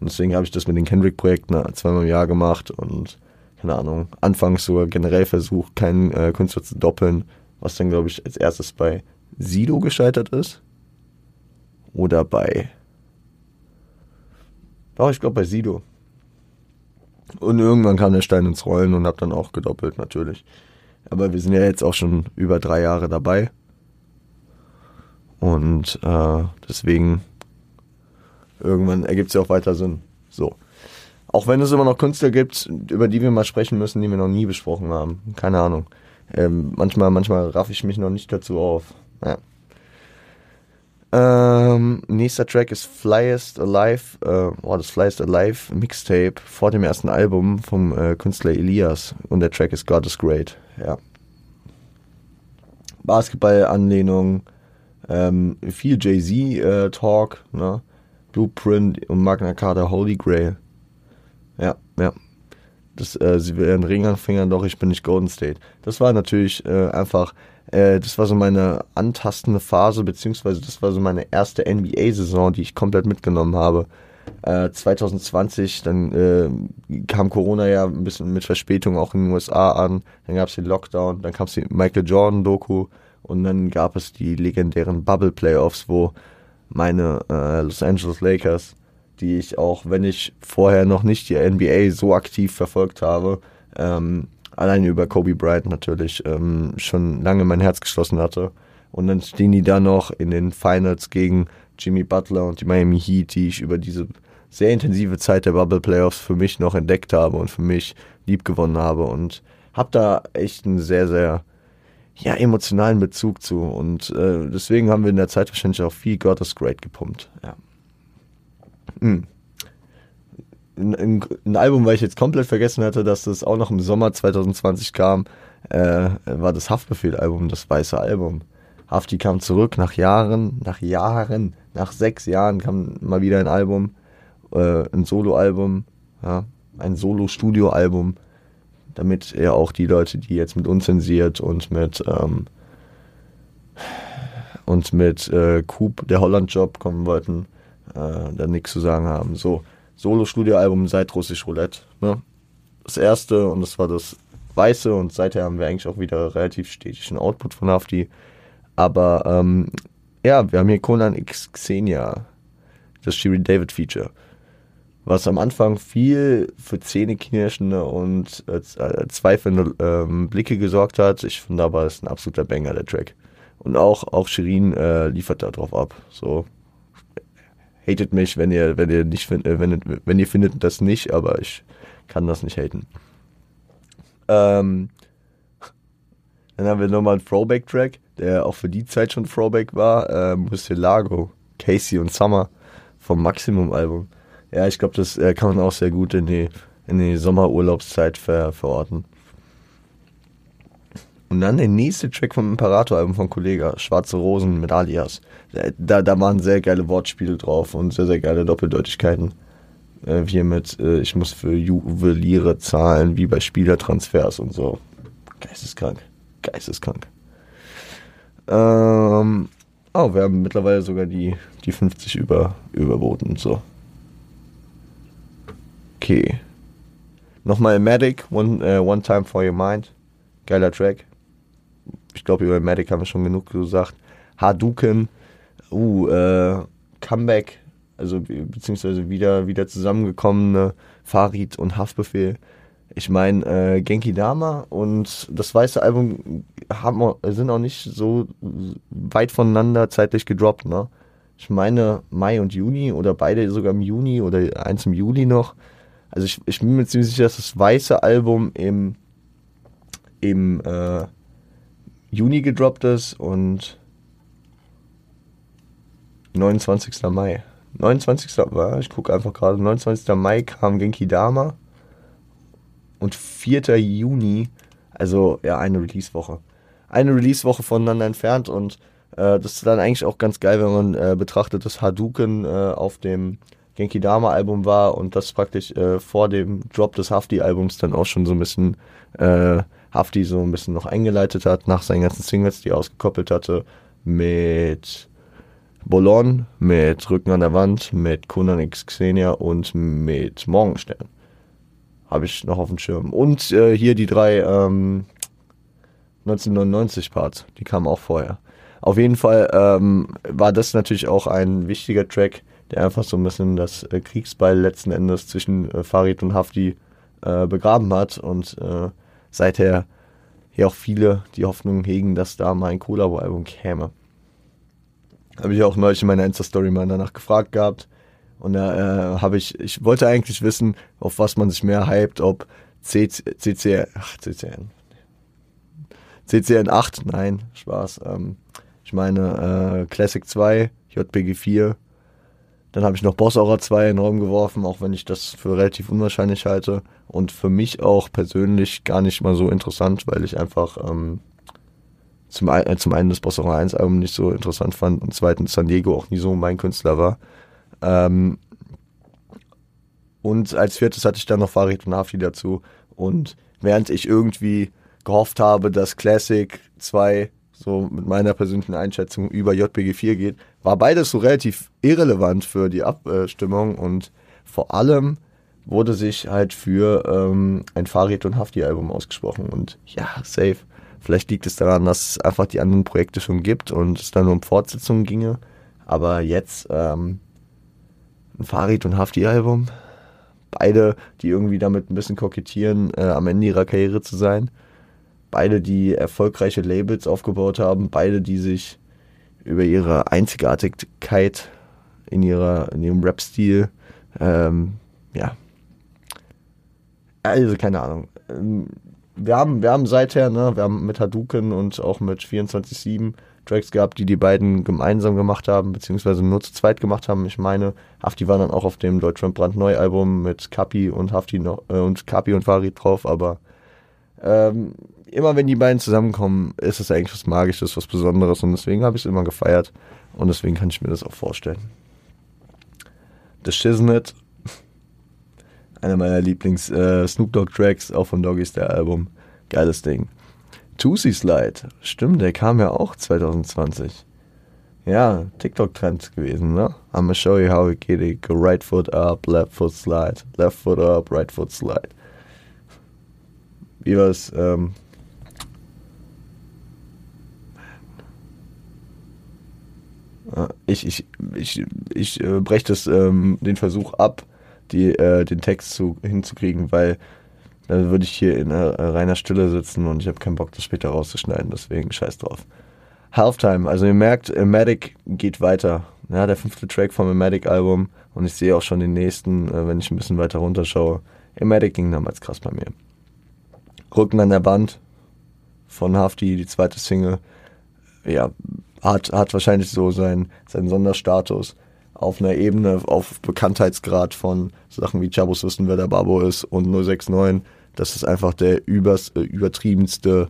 Speaker 1: Und deswegen habe ich das mit den Kendrick-Projekten zweimal im Jahr gemacht und keine Ahnung, anfangs sogar generell versucht, keinen äh, Künstler zu doppeln, was dann, glaube ich, als erstes bei Sido gescheitert ist. Oder bei. Doch, ich glaube bei Sido. Und irgendwann kam der Stein ins Rollen und hab dann auch gedoppelt, natürlich. Aber wir sind ja jetzt auch schon über drei Jahre dabei. Und äh, deswegen irgendwann ergibt es ja auch weiter Sinn. So. Auch wenn es immer noch Künstler gibt, über die wir mal sprechen müssen, die wir noch nie besprochen haben. Keine Ahnung. Ähm, manchmal, manchmal raff ich mich noch nicht dazu auf. Ja. Ähm, nächster Track ist Flyest Alive, äh, oh, das Flyest Alive Mixtape vor dem ersten Album vom äh, Künstler Elias und der Track ist God is Great, ja. Basketball-Anlehnung, ähm, viel Jay-Z-Talk, äh, ne? Blueprint und Magna Carta Holy Grail. Ja, ja. Das, äh, sie werden Ringanfänger, doch ich bin nicht Golden State. Das war natürlich äh, einfach äh, das war so meine antastende Phase, beziehungsweise das war so meine erste NBA-Saison, die ich komplett mitgenommen habe. Äh, 2020, dann äh, kam Corona ja ein bisschen mit Verspätung auch in den USA an, dann gab es den Lockdown, dann kam es die Michael Jordan-Doku und dann gab es die legendären Bubble Playoffs, wo meine äh, Los Angeles Lakers, die ich auch, wenn ich vorher noch nicht die NBA so aktiv verfolgt habe, ähm, allein über Kobe Bryant natürlich ähm, schon lange mein Herz geschlossen hatte. Und dann stehen die da noch in den Finals gegen Jimmy Butler und die Miami Heat, die ich über diese sehr intensive Zeit der Bubble Playoffs für mich noch entdeckt habe und für mich lieb gewonnen habe und habe da echt einen sehr, sehr ja, emotionalen Bezug zu. Und äh, deswegen haben wir in der Zeit wahrscheinlich auch viel God is Great gepumpt. Ja. Hm ein, ein, Album, weil ich jetzt komplett vergessen hatte, dass das auch noch im Sommer 2020 kam, äh, war das Haftbefehl-Album, das weiße Album. Hafti kam zurück nach Jahren, nach Jahren, nach sechs Jahren kam mal wieder ein Album, äh, ein Solo-Album, ja, ein Solo-Studio-Album, damit er auch die Leute, die jetzt mit unzensiert und mit ähm, und mit äh, Coop, der Holland-Job kommen wollten, äh, da nichts zu sagen haben. So, Solo-Studio-Album seit Russisch Roulette. Ne? Das erste und das war das Weiße und seither haben wir eigentlich auch wieder relativ stetigen Output von Hafti. Aber ähm, ja, wir haben hier Conan X Xenia, das Shiri David Feature, was am Anfang viel für zähneknirschende und äh, zweifelnde ähm, Blicke gesorgt hat. Ich finde aber, es ist ein absoluter Banger, der Track. Und auch, auch Shirin äh, liefert da drauf ab. So, hatet mich, wenn ihr, wenn ihr nicht äh, wenn, wenn ihr findet das nicht, aber ich kann das nicht haten. Ähm, dann haben wir nochmal einen Throwback-Track, der auch für die Zeit schon Throwback war. Äh, Lago, Casey und Summer vom Maximum-Album. Ja, ich glaube, das äh, kann man auch sehr gut in die, in die Sommerurlaubszeit ver, verorten. Und dann der nächste Track vom Imperator-Album von Kollega, Schwarze Rosen mit Alias. Da, da waren sehr geile Wortspiele drauf und sehr, sehr geile Doppeldeutigkeiten. Äh, wie mit, äh, ich muss für Juweliere zahlen, wie bei Spielertransfers und so. Geisteskrank. Geisteskrank. Ähm, oh, wir haben mittlerweile sogar die, die 50 über, überboten und so. Okay. Nochmal Medic, One, uh, One Time for Your Mind. Geiler Track ich glaube, über Medic haben wir schon genug gesagt. Hadouken, uh, äh, Comeback, also beziehungsweise wieder, wieder zusammengekommene Farid und Haftbefehl. Ich meine, äh, Genki Dama und das weiße Album haben, sind auch nicht so weit voneinander zeitlich gedroppt, ne? Ich meine Mai und Juni oder beide sogar im Juni oder eins im Juli noch. Also ich, ich bin mir ziemlich sicher, dass das weiße Album im, im äh, Juni gedroppt ist und 29. Mai. 29. Ich gucke einfach gerade. 29. Mai kam Genki Dama. Und 4. Juni, also ja, eine Release-Woche. Eine Release-Woche voneinander entfernt und äh, das ist dann eigentlich auch ganz geil, wenn man äh, betrachtet, dass Hadouken äh, auf dem Genki Dama Album war und das praktisch äh, vor dem Drop des Hafti Albums dann auch schon so ein bisschen äh, Hafti so ein bisschen noch eingeleitet hat nach seinen ganzen Singles, die er ausgekoppelt hatte mit Bolon, mit Rücken an der Wand, mit Conan X Xenia und mit Morgenstern. Habe ich noch auf dem Schirm. Und äh, hier die drei ähm, 1999 Parts, die kamen auch vorher. Auf jeden Fall ähm, war das natürlich auch ein wichtiger Track, der einfach so ein bisschen das äh, Kriegsbeil letzten Endes zwischen äh, Farid und Hafti äh, begraben hat und äh, seither hier auch viele die Hoffnung hegen, dass da mal ein Collabo-Album käme. Habe ich auch neulich in meiner Insta-Story mal danach gefragt gehabt. Und da äh, habe ich, ich wollte eigentlich wissen, auf was man sich mehr hypt, ob CC, ach, CCN. CCN 8, nein, Spaß. Ähm, ich meine äh, Classic 2, JPG 4. Dann habe ich noch Boss Aura 2 in den Raum geworfen, auch wenn ich das für relativ unwahrscheinlich halte. Und für mich auch persönlich gar nicht mal so interessant, weil ich einfach ähm, zum, äh, zum einen das Boss 1 Album nicht so interessant fand und zweitens San Diego auch nie so mein Künstler war. Ähm, und als viertes hatte ich dann noch Farid und Hafi dazu. Und während ich irgendwie gehofft habe, dass Classic 2 so mit meiner persönlichen Einschätzung über JPG 4 geht, war beides so relativ irrelevant für die Abstimmung und vor allem wurde sich halt für ähm, ein Farid und Hafti Album ausgesprochen und ja, safe. Vielleicht liegt es daran, dass es einfach die anderen Projekte schon gibt und es dann nur um Fortsetzungen ginge. Aber jetzt ähm, ein Farid und Hafti-Album. Beide, die irgendwie damit ein bisschen kokettieren, äh, am Ende ihrer Karriere zu sein. Beide, die erfolgreiche Labels aufgebaut haben. Beide, die sich über ihre Einzigartigkeit in, ihrer, in ihrem Rap-Stil, ähm, ja. Also, keine Ahnung. Ähm, wir haben, wir haben seither, ne, wir haben mit Hadouken und auch mit 24-7 Tracks gehabt, die die beiden gemeinsam gemacht haben, beziehungsweise nur zu zweit gemacht haben. Ich meine, Hafti war dann auch auf dem Deutschland brandneu Album mit Kapi und Hafti noch, äh, und Kapi und Farid drauf, aber ähm, immer wenn die beiden zusammenkommen, ist es eigentlich was Magisches, was Besonderes und deswegen habe ich es immer gefeiert und deswegen kann ich mir das auch vorstellen. The Shiznit einer meiner Lieblings äh, Snoop Dogg Tracks, auch von Doggy Style Album. Geiles Ding. Tusi Slide, stimmt, der kam ja auch 2020. Ja, TikTok-Trend gewesen, ne? I'm gonna show you how we get it. Go right foot up, left foot slide. Left foot up, right foot slide. Wie war's? Ähm ich ich, ich, ich äh, breche ähm, den Versuch ab, die, äh, den Text zu, hinzukriegen, weil dann würde ich hier in äh, reiner Stille sitzen und ich habe keinen Bock, das später rauszuschneiden, deswegen scheiß drauf. Halftime, also ihr merkt, Matic geht weiter. Ja, der fünfte Track vom Matic-Album und ich sehe auch schon den nächsten, äh, wenn ich ein bisschen weiter runterschaue. Matic ging damals krass bei mir. Rücken an der Band von Hafti, die zweite Single, ja, hat, hat wahrscheinlich so seinen, seinen Sonderstatus auf einer Ebene, auf Bekanntheitsgrad von Sachen wie Chabos wissen, wer der Babo ist und 069. Das ist einfach der übers, äh, übertriebenste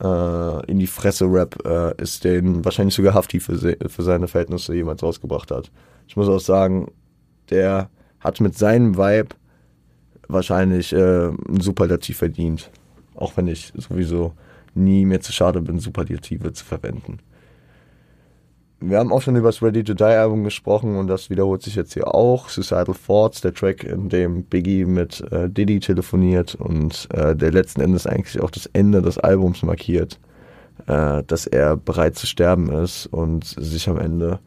Speaker 1: äh, in die Fresse Rap äh, ist, den wahrscheinlich sogar Hafti für, für seine Verhältnisse jemals rausgebracht hat. Ich muss auch sagen, der hat mit seinem Vibe wahrscheinlich äh, ein Superlativ verdient. Auch wenn ich sowieso nie mehr zu schade bin, Superlative zu verwenden wir haben auch schon über das Ready to Die Album gesprochen und das wiederholt sich jetzt hier auch. Suicidal Thoughts, der Track, in dem Biggie mit äh, Diddy telefoniert und äh, der letzten Endes eigentlich auch das Ende des Albums markiert, äh, dass er bereit zu sterben ist und sich am Ende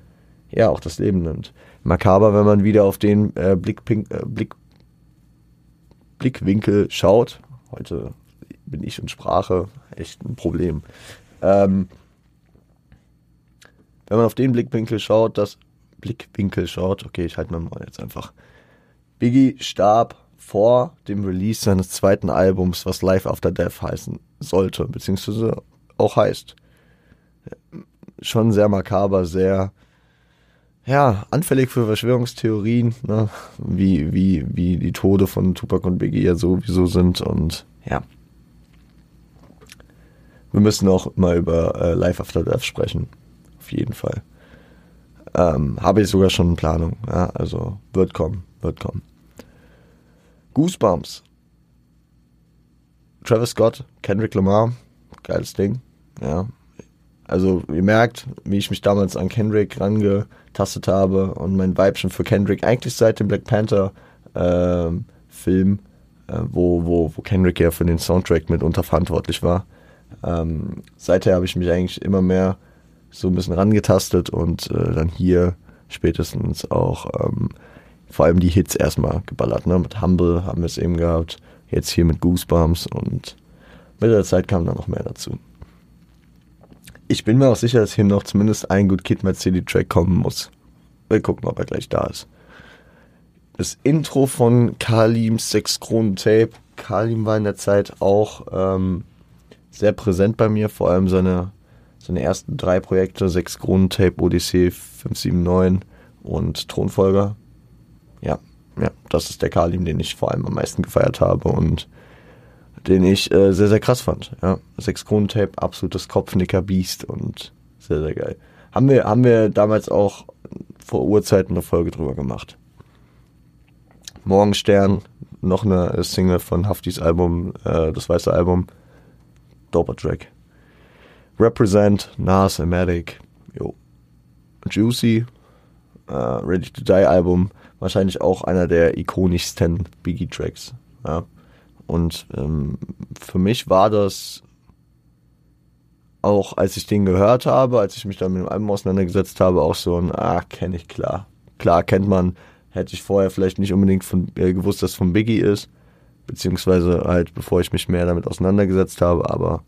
Speaker 1: ja auch das Leben nimmt. Makaber, wenn man wieder auf den äh, Blickpink, äh, Blick, Blickwinkel schaut. Heute bin ich in Sprache echt ein Problem. Ähm, wenn man auf den Blickwinkel schaut, das Blickwinkel schaut, okay, ich halte mir mal jetzt einfach. Biggie starb vor dem Release seines zweiten Albums, was Life After Death heißen sollte, beziehungsweise auch heißt. Schon sehr makaber, sehr, ja, anfällig für Verschwörungstheorien, ne? wie, wie, wie die Tode von Tupac und Biggie ja sowieso sind und ja. Wir müssen auch mal über äh, Life After Death sprechen. Auf jeden Fall. Ähm, Habe ich sogar schon in Planung. Ja, also wird kommen, wird kommen. Goosebumps. Travis Scott, Kendrick Lamar, geiles Ding. Ja, also ihr merkt, wie ich mich damals an Kendrick rangetastet habe und mein Vibe schon für Kendrick eigentlich seit dem Black Panther äh, Film, äh, wo, wo, wo Kendrick ja für den Soundtrack mit unterverantwortlich war. Ähm, seither habe ich mich eigentlich immer mehr so ein bisschen rangetastet und äh, dann hier spätestens auch ähm, vor allem die Hits erstmal geballert. Ne? Mit Humble haben wir es eben gehabt, jetzt hier mit Goosebumps und mit der Zeit kam dann noch mehr dazu. Ich bin mir auch sicher, dass hier noch zumindest ein Good Kid Mad City Track kommen muss. Wir gucken, ob er gleich da ist. Das Intro von Kalims Sechs Kronen Tape. Kalim war in der Zeit auch ähm, sehr präsent bei mir, vor allem seine, seine ersten drei Projekte, Sechs Kronen Tape, Odyssee 579 und Thronfolger. Ja, ja, das ist der Kalim, den ich vor allem am meisten gefeiert habe und den ich äh, sehr, sehr krass fand. Ja. Sechs Kronen Tape, absolutes Kopfnicker-Biest und sehr, sehr geil. Haben wir, haben wir damals auch vor Urzeiten eine Folge drüber gemacht. Morgenstern, noch eine Single von Haftis Album, äh, das weiße Album. Doper Track. Represent, Nas, Amatic, jo. Juicy, uh, Ready to Die Album, wahrscheinlich auch einer der ikonischsten Biggie Tracks. Ja. Und ähm, für mich war das auch, als ich den gehört habe, als ich mich dann mit dem Album auseinandergesetzt habe, auch so ein, ah, kenne ich klar. Klar kennt man, hätte ich vorher vielleicht nicht unbedingt von, äh, gewusst, dass es von Biggie ist, beziehungsweise halt, bevor ich mich mehr damit auseinandergesetzt habe, aber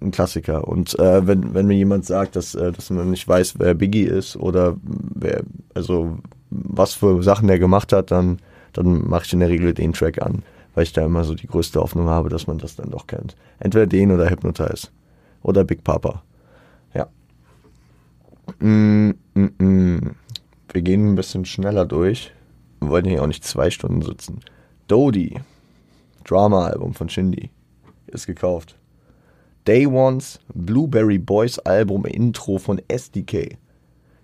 Speaker 1: ein Klassiker. Und äh, wenn, wenn mir jemand sagt, dass, äh, dass man nicht weiß, wer Biggie ist oder wer, also was für Sachen er gemacht hat, dann, dann mache ich in der Regel den Track an weil ich da immer so die größte Hoffnung habe, dass man das dann doch kennt. Entweder den oder Hypnotize. Oder Big Papa. Ja. Mm, mm, mm. Wir gehen ein bisschen schneller durch. Wir wollen hier auch nicht zwei Stunden sitzen. Dodie. Drama-Album von Shindy. Ist gekauft. Day Ones Blueberry Boys Album Intro von SDK.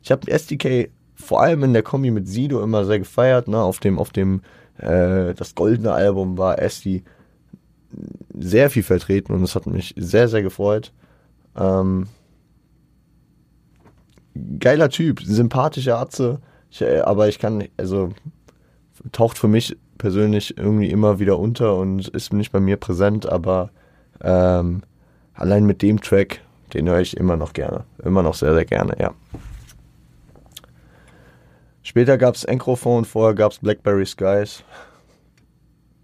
Speaker 1: Ich habe SDK vor allem in der Kombi mit Sido immer sehr gefeiert, ne, auf dem, auf dem äh, das goldene Album war Esti sehr viel vertreten und es hat mich sehr, sehr gefreut. Ähm, geiler Typ, sympathischer Atze, ich, äh, aber ich kann, also taucht für mich persönlich irgendwie immer wieder unter und ist nicht bei mir präsent, aber ähm, allein mit dem Track, den höre ich immer noch gerne. Immer noch sehr, sehr gerne, ja. Später gab es Encrophone, vorher gab es Blackberry Skies.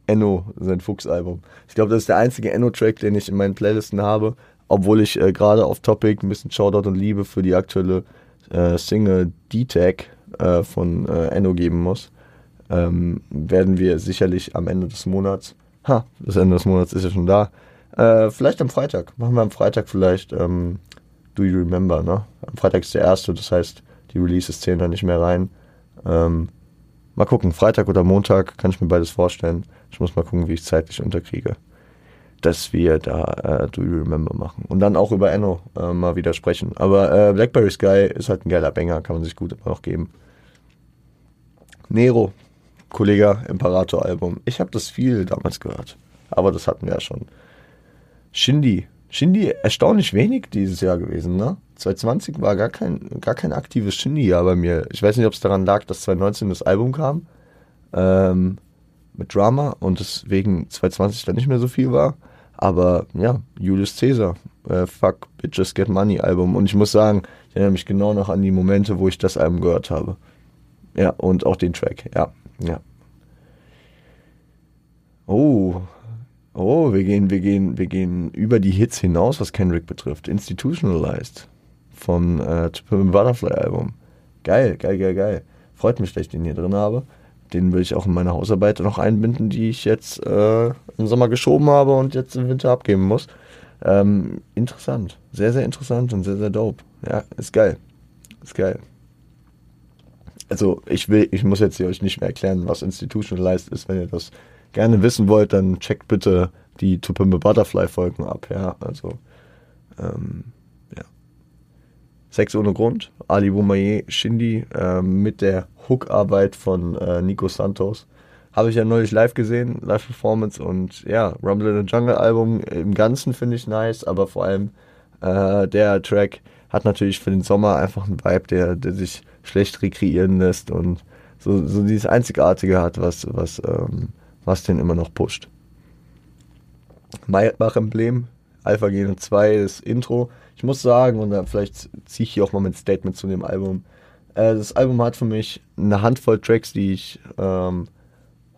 Speaker 1: Enno, sein Fuchs-Album. Ich glaube, das ist der einzige Enno-Track, den ich in meinen Playlisten habe, obwohl ich äh, gerade auf Topic ein bisschen Shoutout und Liebe für die aktuelle äh, Single D-Tag äh, von äh, Enno geben muss. Ähm, werden wir sicherlich am Ende des Monats, ha, das Ende des Monats ist ja schon da, äh, vielleicht am Freitag, machen wir am Freitag vielleicht ähm, Do You Remember, ne? Am Freitag ist der erste, das heißt, die Releases zählen da nicht mehr rein. Ähm, mal gucken, Freitag oder Montag kann ich mir beides vorstellen. Ich muss mal gucken, wie ich zeitlich unterkriege. Dass wir da äh, Do You Remember machen. Und dann auch über Enno äh, mal wieder sprechen. Aber äh, Blackberry Sky ist halt ein geiler Banger, kann man sich gut immer noch geben. Nero, Kollega Imperator Album. Ich habe das viel damals gehört. Aber das hatten wir ja schon. Shindy. Shindy erstaunlich wenig dieses Jahr gewesen, ne? 2020 war gar kein, gar kein aktives Shindy-Jahr bei mir. Ich weiß nicht, ob es daran lag, dass 2019 das Album kam ähm, mit Drama und deswegen 2020 dann nicht mehr so viel war. Aber ja, Julius Caesar, äh, Fuck Bitches Get Money Album. Und ich muss sagen, ich erinnere mich genau noch an die Momente, wo ich das Album gehört habe. Ja, und auch den Track. Ja, ja. Oh, oh, wir gehen, wir gehen, wir gehen über die Hits hinaus, was Kendrick betrifft. Institutionalized vom äh, Butterfly Album. Geil, geil, geil, geil. Freut mich, dass ich den hier drin habe. Den will ich auch in meine Hausarbeit noch einbinden, die ich jetzt äh, im Sommer geschoben habe und jetzt im Winter abgeben muss. Ähm, interessant. Sehr, sehr interessant und sehr, sehr dope. Ja, ist geil. Ist geil. also ich will, ich muss jetzt hier euch nicht mehr erklären, was Institutionalized ist. Wenn ihr das gerne wissen wollt, dann checkt bitte die To Butterfly Folgen ab, ja, also ähm, ja. Sex ohne Grund, Ali Boumaier, Shindy ähm, mit der Hook-Arbeit von äh, Nico Santos. Habe ich ja neulich live gesehen, Live-Performance und ja, Rumble in the Jungle Album im Ganzen finde ich nice, aber vor allem äh, der Track hat natürlich für den Sommer einfach einen Vibe, der, der sich schlecht rekreieren lässt und so, so dieses Einzigartige hat, was, was, ähm, was den immer noch pusht. Maybach-Emblem, Alpha Gene 2, das Intro. Ich muss sagen, und dann vielleicht ziehe ich hier auch mal mein Statement zu dem Album. Äh, das Album hat für mich eine Handvoll Tracks, die ich ähm,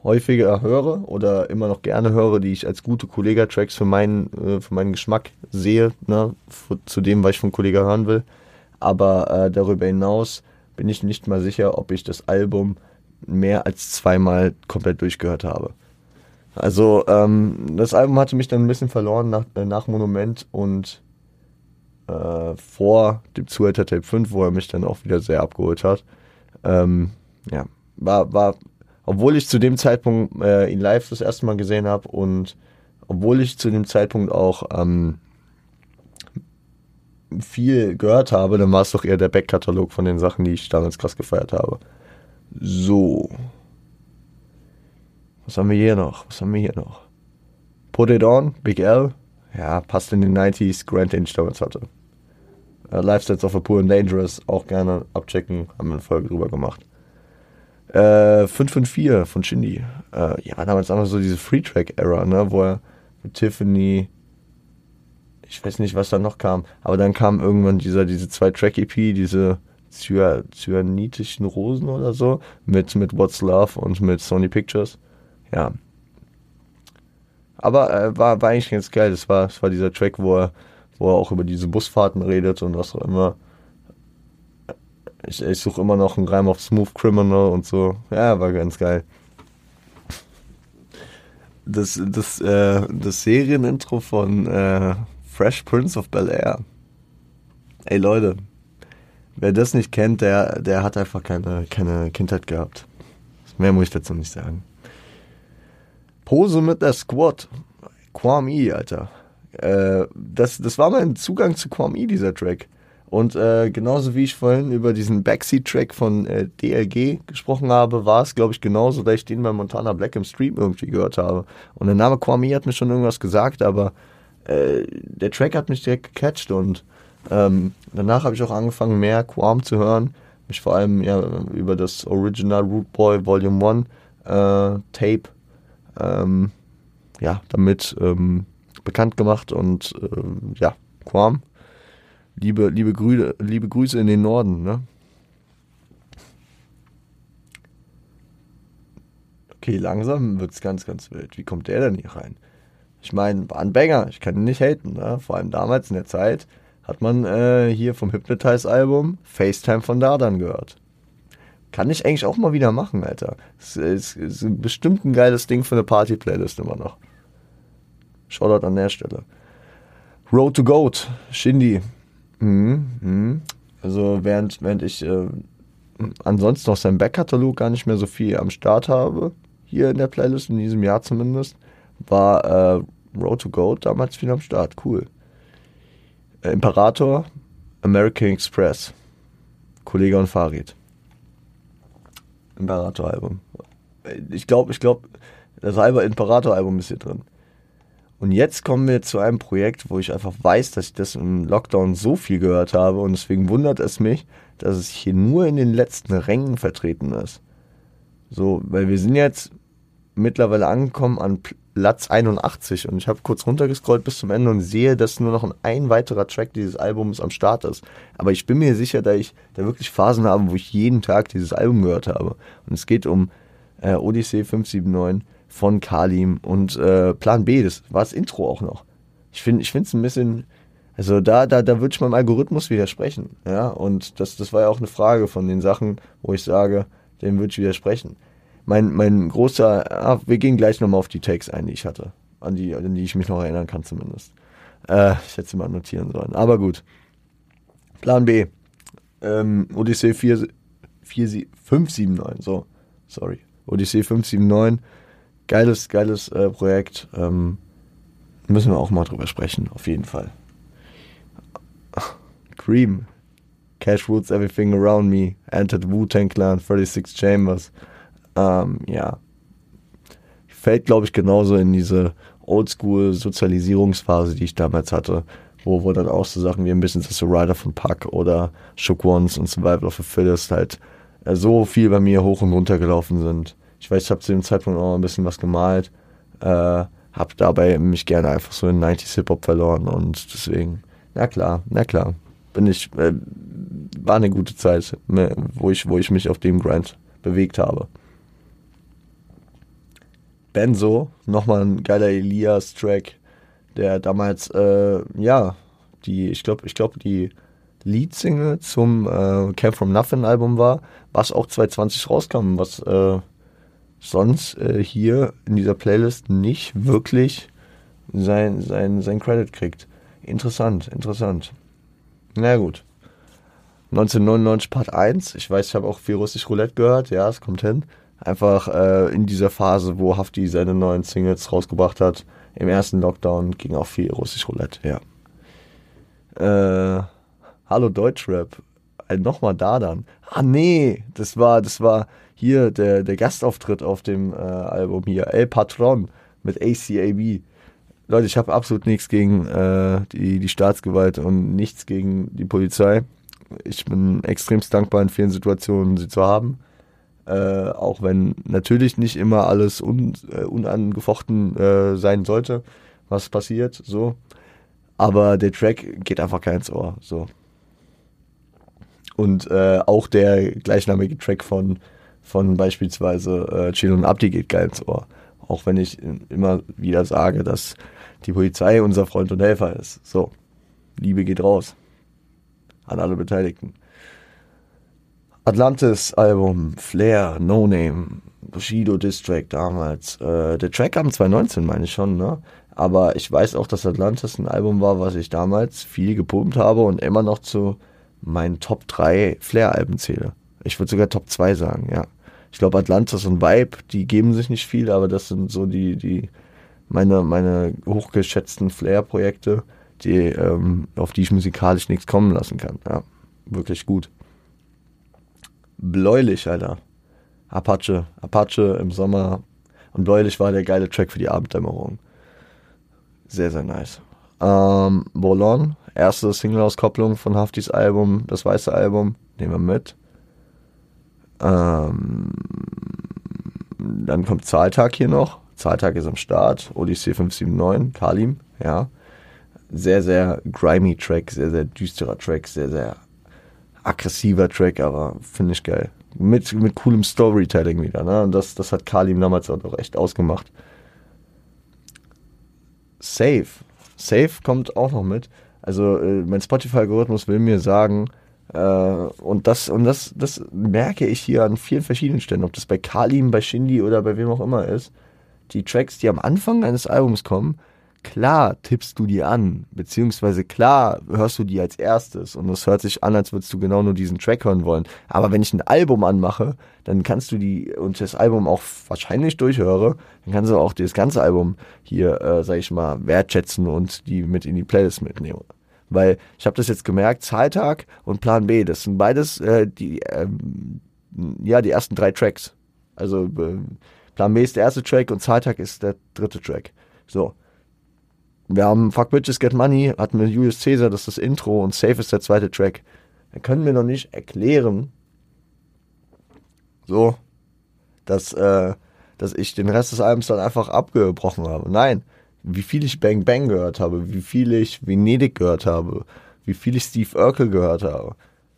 Speaker 1: häufiger höre oder immer noch gerne höre, die ich als gute Kollega-Tracks für meinen, äh, für meinen Geschmack sehe, ne, für, zu dem, was ich von Kollega hören will. Aber äh, darüber hinaus bin ich nicht mal sicher, ob ich das Album mehr als zweimal komplett durchgehört habe. Also ähm, das Album hatte mich dann ein bisschen verloren nach, äh, nach Monument und äh, vor dem Zuhälter Tape 5, wo er mich dann auch wieder sehr abgeholt hat. Ähm, ja, war, war obwohl ich zu dem Zeitpunkt äh, ihn live das erste Mal gesehen habe und obwohl ich zu dem Zeitpunkt auch ähm, viel gehört habe, dann war es doch eher der Backkatalog von den Sachen, die ich damals krass gefeiert habe. So. Was haben wir hier noch? Was haben wir hier noch? Put It On, Big L. Ja, passt in den 90s, Grand, den ich damals hatte. Uh, Lifestyles of a Poor and Dangerous, auch gerne abchecken, haben wir eine Folge drüber gemacht. Äh, 554 von Shindy. Äh, ja, damals einfach so diese Free-Track-Era, ne, wo er mit Tiffany, ich weiß nicht, was da noch kam, aber dann kam irgendwann dieser, diese zwei Track-EP, zyanitischen Rosen oder so, mit, mit What's Love und mit Sony Pictures. Ja. Aber äh, war, war eigentlich ganz geil. Das war, das war dieser Track, wo er, wo er auch über diese Busfahrten redet und was auch immer. Ich, ich suche immer noch einen Reim auf Smooth Criminal und so. Ja, war ganz geil. Das, das, äh, das Serienintro von äh, Fresh Prince of Bel Air. Ey Leute, wer das nicht kennt, der, der hat einfach keine, keine Kindheit gehabt. Mehr muss ich dazu nicht sagen. Pose mit der Squad. Kwame, Alter. Äh, das, das war mein Zugang zu Kwame, dieser Track. Und äh, genauso wie ich vorhin über diesen Backseat-Track von äh, DLG gesprochen habe, war es, glaube ich, genauso, dass ich den bei Montana Black im Stream irgendwie gehört habe. Und der Name Kwame hat mir schon irgendwas gesagt, aber äh, der Track hat mich direkt gecatcht und ähm, danach habe ich auch angefangen, mehr Quam zu hören. Mich vor allem ja, über das Original Root Boy Volume 1 äh, Tape ähm, ja, damit ähm, bekannt gemacht und äh, ja, Quam Liebe, liebe, Grü liebe Grüße in den Norden, ne? Okay, langsam wird es ganz, ganz wild. Wie kommt der denn hier rein? Ich meine, war ein Banger, ich kann ihn nicht haten, ne? Vor allem damals in der Zeit hat man äh, hier vom Hypnotize-Album FaceTime von Dardan gehört. Kann ich eigentlich auch mal wieder machen, Alter. Das ist, ist bestimmt ein geiles Ding für eine Party-Playlist immer noch. Shoutout an der Stelle. Road to Goat, Shindy, Mhm, mhm. Also während, während ich äh, ansonsten aus seinem Backkatalog gar nicht mehr so viel am Start habe, hier in der Playlist, in diesem Jahr zumindest, war äh, Road to Gold damals viel am Start. Cool. Äh, Imperator, American Express, Kollege und Farid. Imperator-Album. Ich glaube, ich glaube, das halbe Imperator-Album ist hier drin. Und jetzt kommen wir zu einem Projekt, wo ich einfach weiß, dass ich das im Lockdown so viel gehört habe und deswegen wundert es mich, dass es hier nur in den letzten Rängen vertreten ist. So, weil wir sind jetzt mittlerweile angekommen an Platz 81 und ich habe kurz runtergescrollt bis zum Ende und sehe, dass nur noch ein weiterer Track dieses Albums am Start ist. Aber ich bin mir sicher, dass ich da wirklich Phasen habe, wo ich jeden Tag dieses Album gehört habe. Und es geht um äh, Odyssey 579 von Kalim und äh, Plan B, das war das Intro auch noch. Ich finde ich finde es ein bisschen, also da, da, da würde ich meinem Algorithmus widersprechen. Ja, und das, das war ja auch eine Frage von den Sachen, wo ich sage, dem würde ich widersprechen. Mein, mein großer, ah, wir gehen gleich nochmal auf die Takes ein, die ich hatte. An die, an die ich mich noch erinnern kann zumindest. Äh, ich hätte sie mal notieren sollen. Aber gut. Plan B. Ähm, Odyssey 4, 579, so, sorry. Odyssey 579, geiles, geiles äh, Projekt. Ähm, müssen wir auch mal drüber sprechen, auf jeden Fall. Cream, Cash Roots Everything Around Me, Entered Wu-Tang Clan, 36 Chambers. Ähm, ja. Fällt, glaube ich, genauso in diese Oldschool-Sozialisierungsphase, die ich damals hatte, wo, wo dann auch so Sachen wie ein bisschen das Rider von Puck oder Shook Ones und Survival of the Fittest halt äh, so viel bei mir hoch und runter gelaufen sind. Ich weiß, ich habe zu dem Zeitpunkt auch ein bisschen was gemalt, äh, habe dabei mich gerne einfach so in 90s Hip-Hop verloren und deswegen, na klar, na klar, bin ich, äh, war eine gute Zeit, wo ich, wo ich mich auf dem Grind bewegt habe. Benzo, nochmal ein geiler Elias-Track, der damals, äh, ja, die, ich glaube, ich glaube, die Leadsingle zum äh, Camp From Nothing Album war, was auch 2020 rauskam, was äh, sonst äh, hier in dieser Playlist nicht wirklich sein, sein, sein Credit kriegt. Interessant, interessant. Na gut. 1999 Part 1. Ich weiß, ich habe auch viel Russisch Roulette gehört. Ja, es kommt hin. Einfach äh, in dieser Phase, wo Hafti seine neuen Singles rausgebracht hat. Im ersten Lockdown ging auch viel Russisch Roulette, ja. Äh, Hallo Deutschrap. Äh, Nochmal da dann. Ah nee, das war, das war hier der, der Gastauftritt auf dem äh, Album hier. El Patron mit ACAB. Leute, ich habe absolut nichts gegen äh, die, die Staatsgewalt und nichts gegen die Polizei. Ich bin extremst dankbar in vielen Situationen, sie zu haben. Äh, auch wenn natürlich nicht immer alles un, äh, unangefochten äh, sein sollte, was passiert, so. Aber der Track geht einfach kein Ohr, so. Und äh, auch der gleichnamige Track von, von beispielsweise äh, Chill und Abdi geht geil Ohr. Auch wenn ich immer wieder sage, dass die Polizei unser Freund und Helfer ist. So, Liebe geht raus. An alle Beteiligten. Atlantis Album, Flair, No Name, Bushido Distrack damals. Äh, der Track kam 2019, meine ich schon, ne? Aber ich weiß auch, dass Atlantis ein Album war, was ich damals viel gepumpt habe und immer noch zu meinen Top 3 Flair-Alben zähle. Ich würde sogar Top 2 sagen, ja. Ich glaube, Atlantis und Vibe, die geben sich nicht viel, aber das sind so die, die, meine, meine hochgeschätzten Flair-Projekte, die, ähm, auf die ich musikalisch nichts kommen lassen kann. Ja, wirklich gut. Bläulich, Alter. Apache. Apache im Sommer. Und Bläulich war der geile Track für die Abenddämmerung. Sehr, sehr nice. Ähm, Bolon, erste Single-Auskopplung von Haftis Album, das weiße Album, nehmen wir mit. Ähm, dann kommt Zahltag hier noch. Zahltag ist am Start. Odyssey 579, Kalim, ja. Sehr, sehr grimy Track, sehr, sehr düsterer Track, sehr, sehr aggressiver Track, aber finde ich geil. Mit, mit coolem Storytelling wieder, ne? Und das, das hat Kalim damals auch echt ausgemacht. Safe. Safe kommt auch noch mit. Also äh, mein Spotify-Algorithmus will mir sagen, äh, und das, und das, das merke ich hier an vielen verschiedenen Stellen, ob das bei Kalim, bei Shindy oder bei wem auch immer ist. Die Tracks, die am Anfang eines Albums kommen, klar tippst du die an, beziehungsweise klar hörst du die als erstes und es hört sich an, als würdest du genau nur diesen Track hören wollen. Aber wenn ich ein Album anmache, dann kannst du die und das Album auch wahrscheinlich durchhöre, dann kannst du auch das ganze Album hier, äh, sag ich mal, wertschätzen und die mit in die Playlist mitnehmen. Weil ich habe das jetzt gemerkt, Zahltag und Plan B, das sind beides äh, die, ähm, ja, die ersten drei Tracks. Also äh, Plan B ist der erste Track und Zahltag ist der dritte Track. So. Wir haben Fuck Bitches Get Money, hatten wir Julius Caesar, das ist das Intro und Safe ist der zweite Track. Da können wir noch nicht erklären, so, dass, äh, dass ich den Rest des Albums dann einfach abgebrochen habe. Nein, wie viel ich Bang Bang gehört habe, wie viel ich Venedig gehört habe, wie viel ich Steve Urkel gehört habe.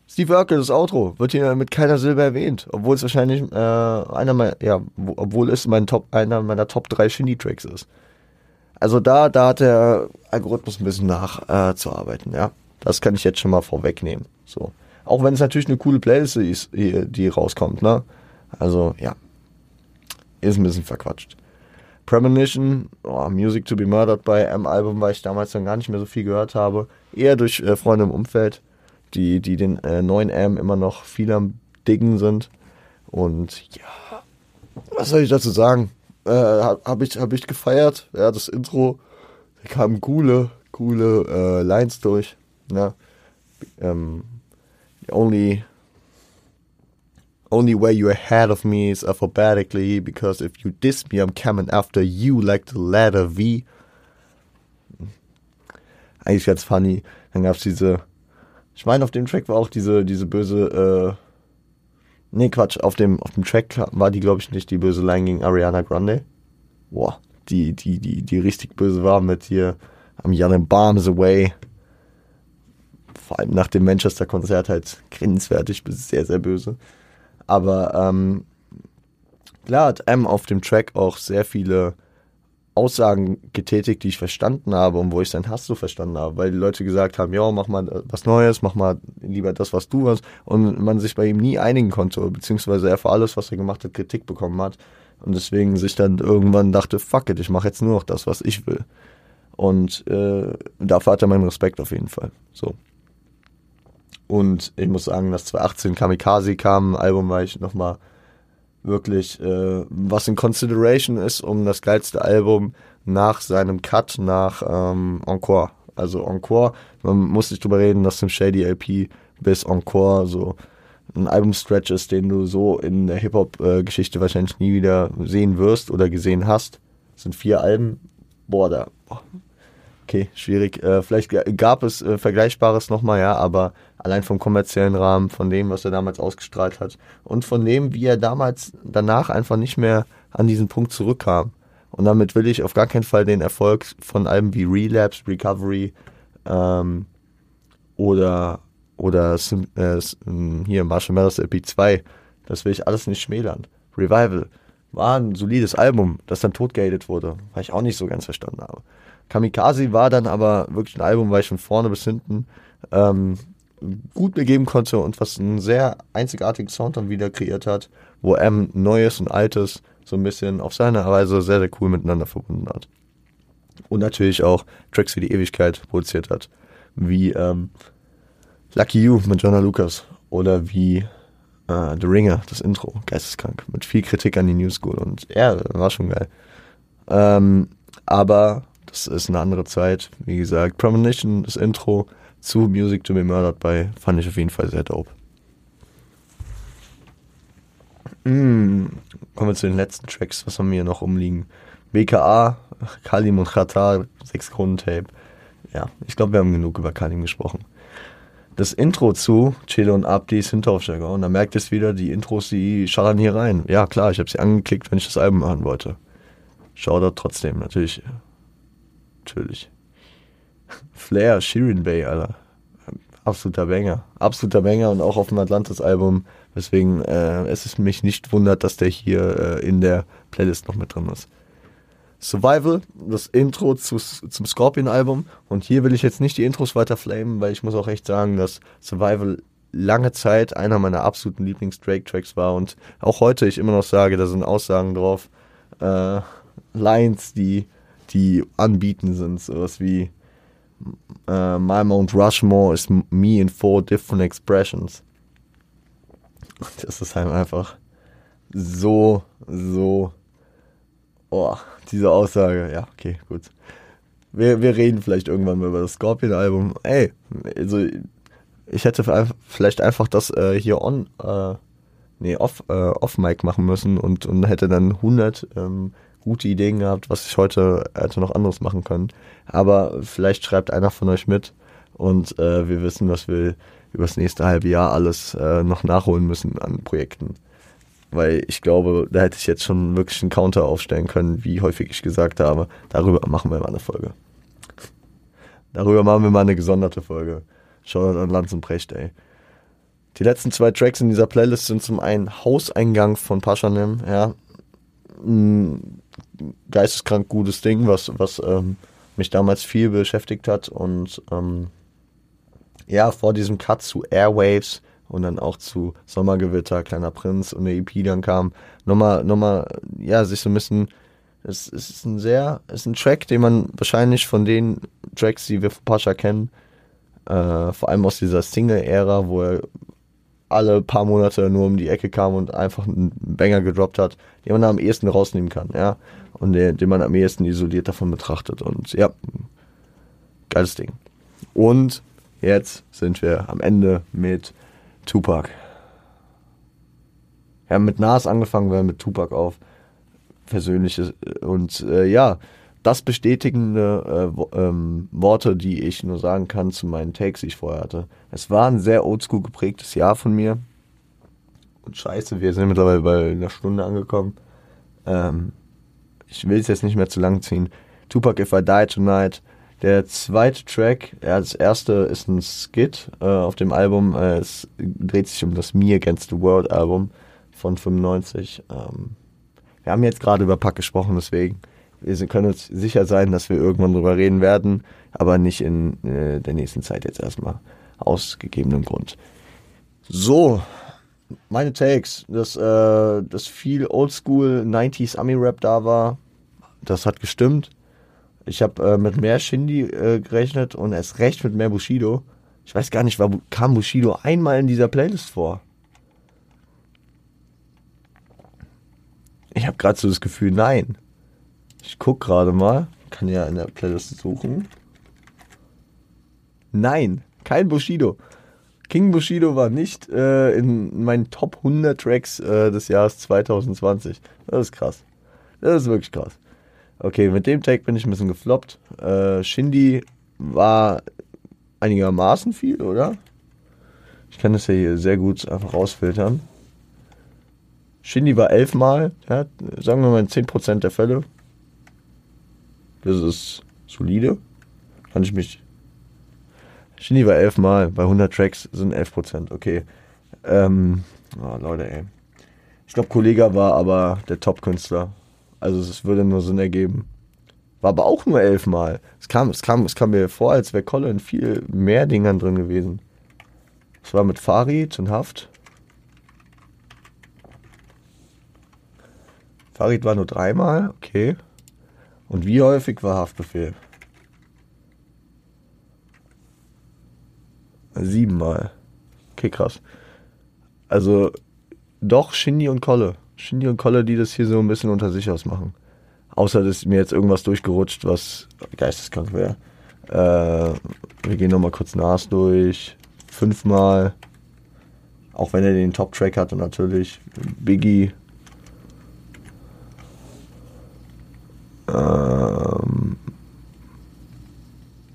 Speaker 1: Steve Urkel, das Outro, wird hier mit keiner Silbe erwähnt, obwohl es wahrscheinlich äh, einer meiner, ja, obwohl es mein Top, einer meiner Top 3 Shindy-Tracks ist. Also da, da hat der Algorithmus ein bisschen nachzuarbeiten, äh, ja. Das kann ich jetzt schon mal vorwegnehmen. So. Auch wenn es natürlich eine coole Playlist ist, die, rauskommt, ne? Also, ja. Ist ein bisschen verquatscht. Premonition, oh, Music to be Murdered bei M-Album, weil ich damals dann gar nicht mehr so viel gehört habe. Eher durch äh, Freunde im Umfeld, die, die den äh, neuen M immer noch viel am diggen sind. Und ja, was soll ich dazu sagen? Äh, habe ich, hab ich gefeiert. Ja, das Intro, da kamen coole, coole äh, Lines durch. Ja. Ähm, the only only way you're ahead of me is alphabetically, because if you diss me, I'm coming after you like the letter V. Eigentlich ganz funny. Dann gab's diese, ich meine, auf dem Track war auch diese, diese böse, äh, nee, Quatsch, auf dem, auf dem Track war die, glaube ich, nicht die böse Line gegen Ariana Grande. Boah, die, die, die, die richtig böse war mit hier, I'm yelling bombs away. Vor allem nach dem Manchester-Konzert halt grenzwertig bis sehr, sehr böse. Aber ähm, klar hat M auf dem Track auch sehr viele Aussagen getätigt, die ich verstanden habe und wo ich sein Hass so verstanden habe, weil die Leute gesagt haben, ja, mach mal was Neues, mach mal lieber das, was du hast. Und man sich bei ihm nie einigen konnte, beziehungsweise er für alles, was er gemacht hat, Kritik bekommen hat. Und deswegen sich dann irgendwann dachte, fuck it, ich mache jetzt nur noch das, was ich will. Und äh, dafür hat er meinen Respekt auf jeden Fall, so. Und ich muss sagen, dass 2018 Kamikaze kam, ein Album war ich nochmal wirklich, äh, was in Consideration ist, um das geilste Album nach seinem Cut nach ähm, Encore. Also Encore, man muss nicht drüber reden, dass dem Shady LP bis Encore so ein Albumstretch ist, den du so in der Hip-Hop-Geschichte wahrscheinlich nie wieder sehen wirst oder gesehen hast. Das sind vier Alben. Boah, da. Okay, schwierig. Äh, vielleicht gab es äh, Vergleichbares nochmal, ja, aber allein vom kommerziellen Rahmen, von dem, was er damals ausgestrahlt hat und von dem, wie er damals danach einfach nicht mehr an diesen Punkt zurückkam. Und damit will ich auf gar keinen Fall den Erfolg von Alben wie Relapse, Recovery ähm, oder, oder äh, hier Marshall Mathers LP2, das will ich alles nicht schmälern. Revival war ein solides Album, das dann totgehatet wurde, weil ich auch nicht so ganz verstanden habe. Kamikaze war dann aber wirklich ein Album, weil ich von vorne bis hinten ähm, gut begeben konnte und was einen sehr einzigartigen Sound dann wieder kreiert hat, wo M Neues und Altes so ein bisschen auf seine Weise sehr, sehr cool miteinander verbunden hat. Und natürlich auch Tracks für die Ewigkeit produziert hat, wie ähm, Lucky You mit Jonah Lucas oder wie äh, The Ringer, das Intro, geisteskrank, mit viel Kritik an die New School und ja, war schon geil. Ähm, aber das ist eine andere Zeit, wie gesagt, Premonition, das Intro, zu Music to be Murdered bei, fand ich auf jeden Fall sehr dope. Mm, kommen wir zu den letzten Tracks, was haben wir hier noch umliegen? BKA, Kalim und Khatar, 6 Tape. Ja, ich glaube, wir haben genug über Kalim gesprochen. Das Intro zu Chelo und Abdi ist Hinterhofsteiger und da merkt es wieder, die Intros, die schallern hier rein. Ja, klar, ich habe sie angeklickt, wenn ich das Album machen wollte. Shoutout trotzdem, natürlich. Natürlich. Flair, Shirin Bay, Alter. Absoluter Banger. Absoluter Banger und auch auf dem Atlantis-Album. Weswegen äh, es ist mich nicht wundert, dass der hier äh, in der Playlist noch mit drin ist. Survival, das Intro zu, zum Scorpion-Album. Und hier will ich jetzt nicht die Intros weiter flamen, weil ich muss auch echt sagen, dass Survival lange Zeit einer meiner absoluten Lieblings-Drake-Tracks war. Und auch heute ich immer noch sage, da sind Aussagen drauf, äh, Lines, die, die anbieten sind. Sowas wie uh, my Mount Rushmore is me in four different expressions. Das ist halt einfach so, so. Oh, diese Aussage. Ja, okay, gut. Wir, wir reden vielleicht irgendwann mal über das Scorpion-Album. Ey, also ich hätte vielleicht einfach das äh, hier on, äh, nee, off, äh, off Mic machen müssen und, und hätte dann 100 ähm, gute Ideen gehabt, was ich heute hätte noch anderes machen können. Aber vielleicht schreibt einer von euch mit und äh, wir wissen, was wir über das nächste halbe Jahr alles äh, noch nachholen müssen an Projekten. Weil ich glaube, da hätte ich jetzt schon wirklich einen Counter aufstellen können, wie häufig ich gesagt habe. Darüber machen wir mal eine Folge. Darüber machen wir mal eine gesonderte Folge. Schaut an Lanz und Brecht, ey. Die letzten zwei Tracks in dieser Playlist sind zum einen Hauseingang von Paschanim, ja. Ein geisteskrank gutes Ding, was, was ähm, mich damals viel beschäftigt hat und ähm, ja, vor diesem Cut zu Airwaves und dann auch zu Sommergewitter, Kleiner Prinz und der EP dann kam, nochmal, nochmal, ja, sich so ein bisschen, es, es ist ein sehr, es ist ein Track, den man wahrscheinlich von den Tracks, die wir von Pascha kennen, äh, vor allem aus dieser Single-Ära, wo er alle paar Monate nur um die Ecke kam und einfach einen Banger gedroppt hat, den man am ehesten rausnehmen kann, ja. Und den, den man am ehesten isoliert davon betrachtet. Und ja, geiles Ding. Und jetzt sind wir am Ende mit Tupac. Wir haben mit Nas angefangen, wir haben mit Tupac auf. Persönliches. Und äh, ja, das bestätigende äh, ähm, Worte, die ich nur sagen kann zu meinen Takes, die ich vorher hatte. Es war ein sehr oldschool geprägtes Jahr von mir. Und scheiße, wir sind mittlerweile bei einer Stunde angekommen. Ähm, ich will es jetzt nicht mehr zu lang ziehen. Tupac If I Die Tonight. Der zweite Track, ja, das erste ist ein Skit äh, auf dem Album. Äh, es dreht sich um das Me Against the World Album von 95. Ähm, wir haben jetzt gerade über Pack gesprochen, deswegen wir können uns sicher sein, dass wir irgendwann drüber reden werden, aber nicht in äh, der nächsten Zeit jetzt erstmal aus gegebenem Grund. So, meine Takes, dass, äh, dass viel Oldschool 90s Ami-Rap da war, das hat gestimmt. Ich habe äh, mit mehr Shindy äh, gerechnet und erst recht mit mehr Bushido. Ich weiß gar nicht, war, kam Bushido einmal in dieser Playlist vor? Ich habe gerade so das Gefühl, nein. Ich guck gerade mal. Kann ja in der Playlist suchen. Nein, kein Bushido. King Bushido war nicht äh, in meinen Top 100 Tracks äh, des Jahres 2020. Das ist krass. Das ist wirklich krass. Okay, mit dem Tag bin ich ein bisschen gefloppt. Äh, Shindy war einigermaßen viel, oder? Ich kann das ja hier sehr gut einfach rausfiltern. Shindy war elfmal, ja, sagen wir mal in 10% der Fälle. Das ist solide. Kann ich mich. Shindy war elfmal, bei 100 Tracks sind 11%, okay. Ähm, oh, Leute, ey. Ich glaube, Kollega war aber der Top-Künstler. Also es würde nur Sinn ergeben. War aber auch nur elfmal. Es kam, es kam, es kam mir vor, als wäre Colin viel mehr Dingern drin gewesen. Es war mit Farid und Haft. Farid war nur dreimal, okay. Und wie häufig war Haftbefehl? Siebenmal. Okay, krass. Also doch Shindy und Kolle. Shindy und Kolle, die das hier so ein bisschen unter sich ausmachen. Außer dass mir jetzt irgendwas durchgerutscht, was geisteskrank wäre. Äh, wir gehen nochmal kurz Nas durch. Fünfmal. Auch wenn er den Top-Track hatte, natürlich. Biggie. Ähm,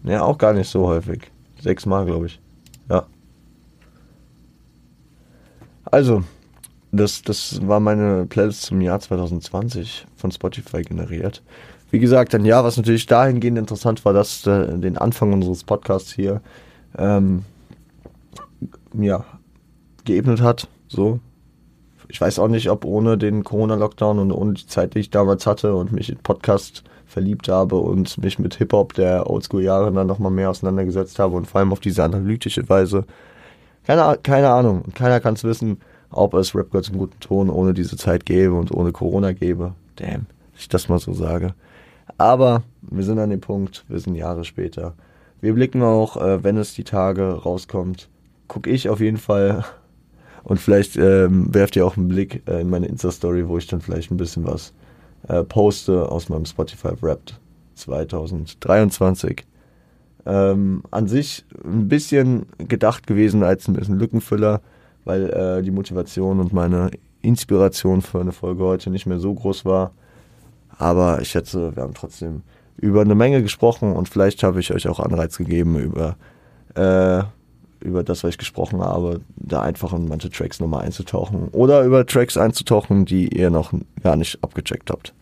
Speaker 1: ja, auch gar nicht so häufig. Sechsmal, glaube ich. Ja. Also, das, das war meine Playlist zum Jahr 2020 von Spotify generiert. Wie gesagt, ein Jahr, was natürlich dahingehend interessant war, dass äh, den Anfang unseres Podcasts hier ähm, ja, geebnet hat. So, ich weiß auch nicht, ob ohne den Corona-Lockdown und ohne die Zeit, die ich damals hatte und mich in Podcast verliebt habe und mich mit Hip-Hop der Oldschool-Jahre dann nochmal mehr auseinandergesetzt habe und vor allem auf diese analytische Weise. Keine, keine Ahnung. Keiner kann es wissen, ob es Rap Girls im guten Ton ohne diese Zeit gäbe und ohne Corona gäbe. Damn, ich das mal so sage. Aber wir sind an dem Punkt, wir sind Jahre später. Wir blicken auch, äh, wenn es die Tage rauskommt, gucke ich auf jeden Fall und vielleicht ähm, werft ihr auch einen Blick äh, in meine Insta-Story, wo ich dann vielleicht ein bisschen was äh, poste aus meinem Spotify Wrapped 2023. Ähm, an sich ein bisschen gedacht gewesen als ein bisschen Lückenfüller, weil äh, die Motivation und meine Inspiration für eine Folge heute nicht mehr so groß war. Aber ich schätze, wir haben trotzdem über eine Menge gesprochen und vielleicht habe ich euch auch Anreiz gegeben, über äh, über das, was ich gesprochen habe, da einfach in manche Tracks nochmal einzutauchen oder über Tracks einzutauchen, die ihr noch gar nicht abgecheckt habt.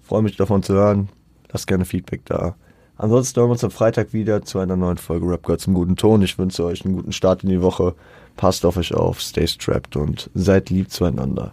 Speaker 1: Freue mich davon zu hören. Lasst gerne Feedback da. Ansonsten hören wir uns am Freitag wieder zu einer neuen Folge Rap Girls im guten Ton. Ich wünsche euch einen guten Start in die Woche. Passt auf euch auf, stay strapped und seid lieb zueinander.